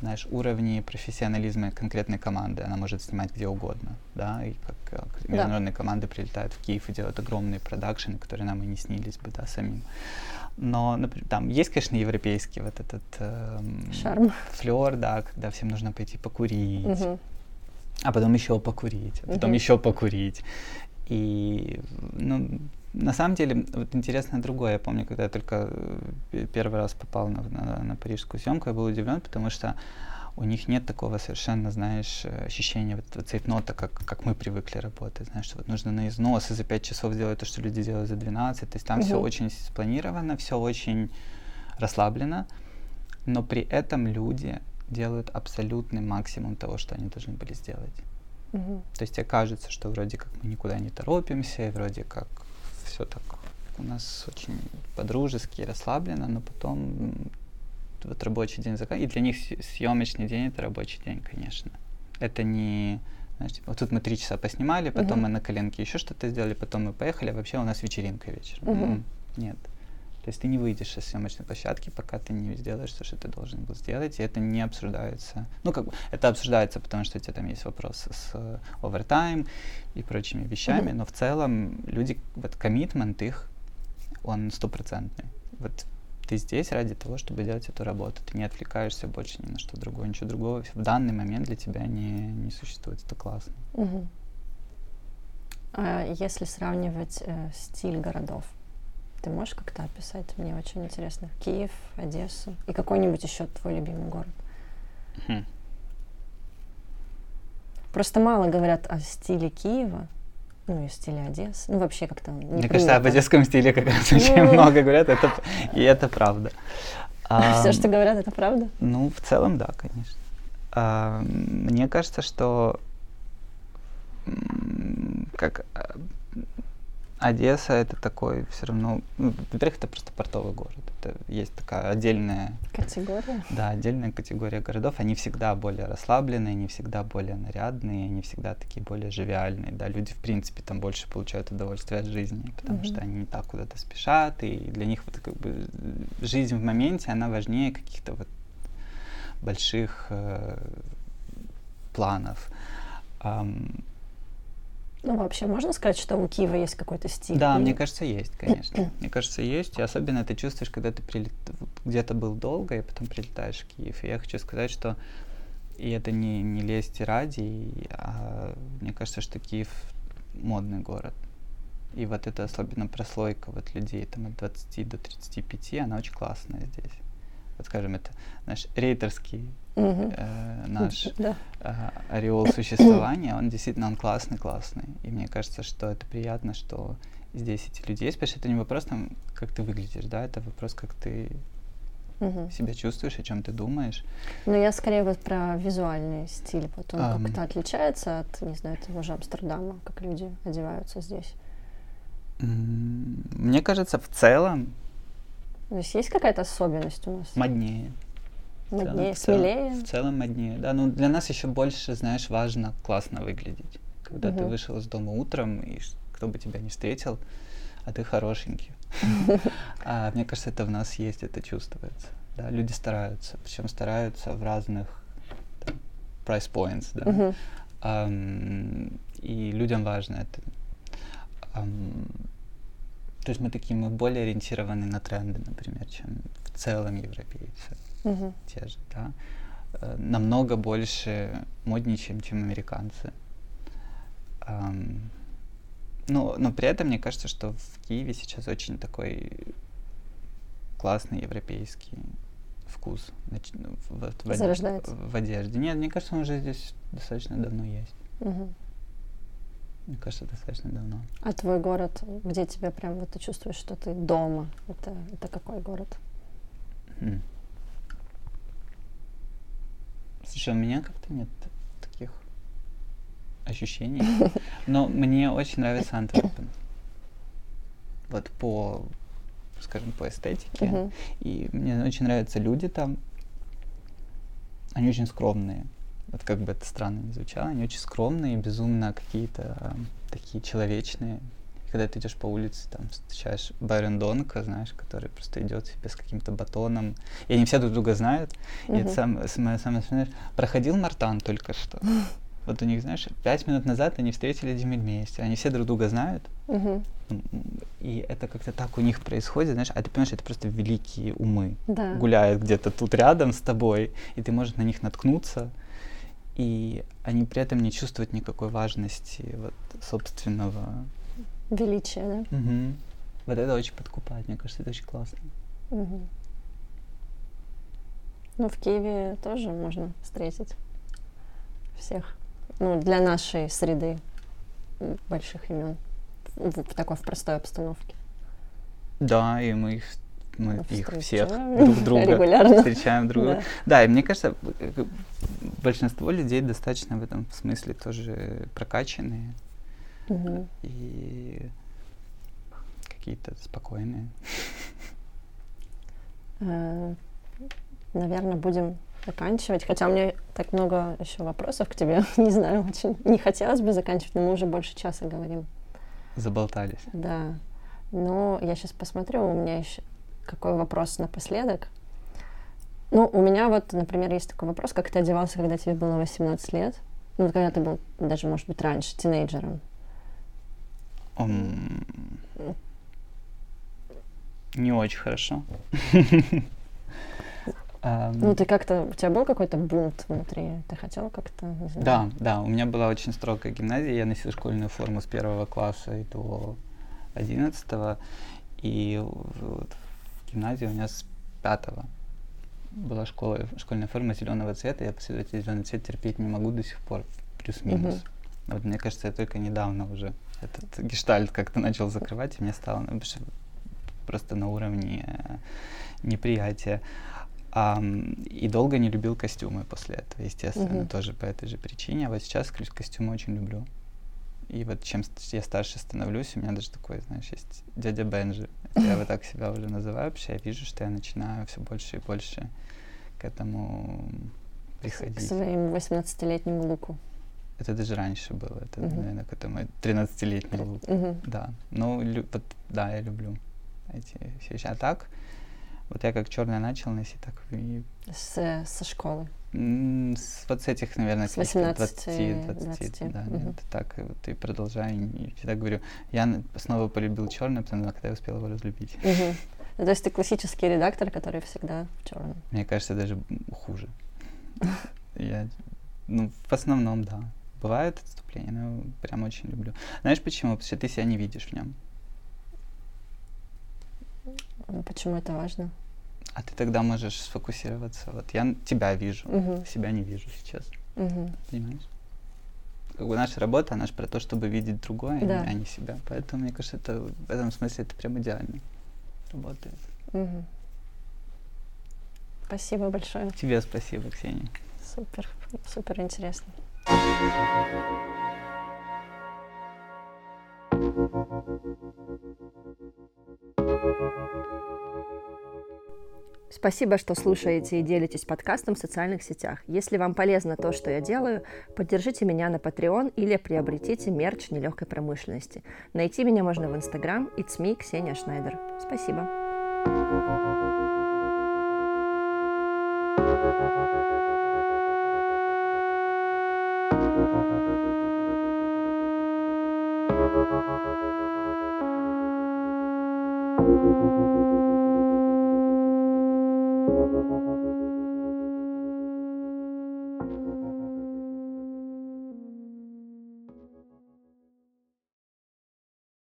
знаешь, уровне профессионализма конкретной команды. Она может снимать где угодно, да, и как, как международные команды прилетают в Киев и делают огромные продакшены, которые нам и не снились бы, да, самим. Но, например, там есть, конечно, европейский вот этот эм, Шарм. флер, да, когда всем нужно пойти покурить, Мгм. а потом еще покурить, а потом Мгм. еще покурить. И, ну, на самом деле, вот интересно другое. Я помню, когда я только э, первый раз попал на, на, на парижскую съемку, я был удивлен, потому что у них нет такого совершенно, знаешь, э, ощущения вот цейтнота, как, как мы привыкли работать. Знаешь, что вот нужно на износ и за 5 часов сделать то, что люди делают за 12. То есть там все Мгм. очень спланировано, все очень расслаблено, но при этом люди делают абсолютный максимум того, что они должны были сделать. Мгм. То есть тебе кажется, что вроде как мы никуда не торопимся, и вроде как все так у нас очень по-дружески, расслабленно, но потом вот рабочий день заканчивается. И для них съ- съемочный день это рабочий день, конечно. Это не знаешь, типа, вот тут мы три часа поснимали, потом Мгм. мы на коленке еще что-то сделали, потом мы поехали, а вообще у нас вечеринка вечером. М, Нет. То есть ты не выйдешь из съемочной площадки, пока ты не сделаешь то, что ты должен был сделать, и это не обсуждается. Ну, как бы, это обсуждается, потому что у тебя там есть вопросы с э, овертайм и прочими вещами, Мгм. но в целом люди, вот коммитмент их, он стопроцентный. Вот ты здесь ради того, чтобы делать эту работу. Ты не отвлекаешься больше ни на что другое, ничего другого в данный момент для тебя не, не существует. Это классно. Мгм. А если сравнивать э, стиль городов, Ты можешь как-то описать? Мне очень интересно. Киев, Одессу и какой-нибудь еще твой любимый город. Хм. Просто мало говорят о стиле Киева, ну и стиле Одессы. Ну вообще как-то не Мне кажется, об одесском стиле как раз очень Ну. много говорят, это, и это правда. <laughs> Все, что говорят, это правда? Ну, в целом, да, конечно. Мне кажется, что как а, Одесса это такой все равно, ну, во-первых, это просто портовый город. Это есть такая отдельная, Категория. да, отдельная категория городов. Они всегда более расслабленные, они всегда более нарядные, они всегда такие более живиальные. Да, люди в принципе там больше получают удовольствие от жизни, потому Мгм. что они не так куда-то спешат, и для них вот как бы жизнь в моменте она важнее каких-то вот больших э, планов. Ам, Ну вообще можно сказать, что у Киева есть какой-то стиль? да, Или- мне кажется, есть, конечно. <clears throat> Мне кажется, есть. И особенно ты чувствуешь, когда ты прилет... где-то был долго, и потом прилетаешь в Киев. И я хочу сказать, что и это не, не лезть ради, и, а мне кажется, что Киев модный город. И вот эта особенно прослойка вот людей там от 20 до 35, она очень классная здесь. Вот скажем, это наш рейтерский Мгм. э, наш <laughs> Да. а, ореол существования, он действительно он классный, классный. И мне кажется, что это приятно, что здесь эти люди есть, потому что это не вопрос там, как ты выглядишь, да, это вопрос, как ты Мгм. себя чувствуешь, о чем ты думаешь. Но я скорее вот про визуальный стиль. Вот он Ам. как-то отличается от, не знаю, того же Амстердама, как люди одеваются здесь. Мне кажется, в целом То есть есть какая-то особенность у нас? моднее. В целом- Моднее, в целом- смелее? В целом моднее, да. Ну, для нас еще больше, знаешь, важно классно выглядеть. Когда ты Мгм. вышел из дома утром, и кто бы тебя не встретил, а ты хорошенький. <laughs> А мне кажется, это в нас есть, это чувствуется. Да, люди стараются, причем стараются в разных там, price points, да. Мгм. Ам, и людям важно это. Ам, то есть мы такие, мы более ориентированы на тренды, например, чем в целом европейцы Мгм. те же, да, Э, намного больше модничаем, чем американцы. Ам, ну, но при этом мне кажется, что в Киеве сейчас очень такой классный европейский вкус нач- ну, в, в, Зарождается. в одежде. Нет, мне кажется, он уже здесь достаточно давно есть. Мгм. Мне кажется, достаточно давно. А твой город, где тебе прям вот ты чувствуешь, что ты дома? Это, это какой город? М. Слушай, у меня как-то нет таких ощущений. <laughs> Но мне очень нравится Антверпен. Вот по, скажем, по эстетике. Мгм. И мне очень нравятся люди там. Они очень скромные. Вот как бы это странно ни звучало, они очень скромные, безумно какие-то а, такие человечные. И когда ты идешь по улице, там встречаешь Байрон Донка, знаешь, который просто идет себе с каким-то батоном. И они все друг друга знают. И это самое, самое смешное. Проходил Мартан только что. <laughs> Вот у них, знаешь, пять минут назад они встретились вместе. Они все друг друга знают. И это как-то так у них происходит, знаешь, а ты понимаешь, это просто великие умы Да. гуляют где-то тут рядом с тобой, и ты можешь на них наткнуться, и они при этом не чувствуют никакой важности вот, собственного. Величие, да? Мгм. Вот это очень подкупает, мне кажется, это очень классно. Мгм. Ну, в Киеве тоже можно встретить всех. Ну, для нашей среды больших имен. В, в такой в простой обстановке. Да, и мы их, мы Мы их всех <laughs> друг друга регулярно. встречаем друг друга. Да. Да, и мне кажется, э, э, большинство людей достаточно в этом смысле тоже прокачанные И какие-то спокойные. Наверное, будем заканчивать. Хотя у меня так много еще вопросов к тебе. <laughs> Не знаю, очень не хотелось бы заканчивать, но мы уже больше часа говорим. Заболтались. Да. Ну, я сейчас посмотрю, у меня еще какой вопрос напоследок. Ну, у меня вот, например, есть такой вопрос, как ты одевался, когда тебе было 18 лет? Ну, когда ты был даже, может быть, раньше, тинейджером. М, Не очень хорошо. <laughs> Ну, ты как-то, у тебя был какой-то бунт внутри? Ты хотел как-то? Да, да, у меня была очень строгая гимназия, я носил школьную форму с первого класса и до одиннадцатого, И вот в гимназии у меня с пятого была школа, школьная форма зеленого цвета. Я последовательно зеленый цвет терпеть не могу до сих пор, плюс-минус. Вот мне кажется, я только недавно уже этот гештальт как-то начал закрывать, и мне стало ну, просто на уровне э, неприятия. Ам, и долго не любил костюмы после этого, естественно, Мгм. тоже по этой же причине. А вот сейчас ко- костюмы очень люблю. И вот чем я старше становлюсь, у меня даже такой, знаешь, есть дядя Бенжи. Я вот так себя уже называю, что я вижу, что я начинаю все больше и больше к этому К приходить. своим 18-летнему луку. Это даже раньше было. Это, Мгм. наверное, какой-то мой 13-летний лук. Мгм. Да. Ну, лю- вот, да, я люблю эти все вещи. А так, вот я как черное начал носить, так и С, со школы. с, вот с этих, наверное, С каких-то 18, 20, 20, 20, да, мгм. нет, так вот и продолжаю. И всегда говорю, я снова полюбил черный, потому что когда я успел его разлюбить. Мгм. Ну, то есть ты классический редактор, который всегда в черном. Мне кажется, даже хуже. Я, ну, в основном, да. Бывают отступления, но прям очень люблю. Знаешь почему? Потому что ты себя не видишь в нем. Почему это важно? А ты тогда можешь сфокусироваться. Вот я тебя вижу, Мгм. себя не вижу сейчас. Мгм. Понимаешь? Как бы наша работа, она же про то, чтобы видеть другое, а не- Да. а не себя. Поэтому, мне кажется, это в этом смысле это прям идеально работает. Мгм. Спасибо большое. Тебе спасибо, Ксения. Супер, супер интересно. Спасибо, что слушаете и делитесь подкастом в социальных сетях. Если вам полезно то, что я делаю, поддержите меня на Patreon или приобретите мерч нелегкой промышленности. Найти меня можно в Instagram It's me, Ксения Шнайдер. Спасибо. Thank.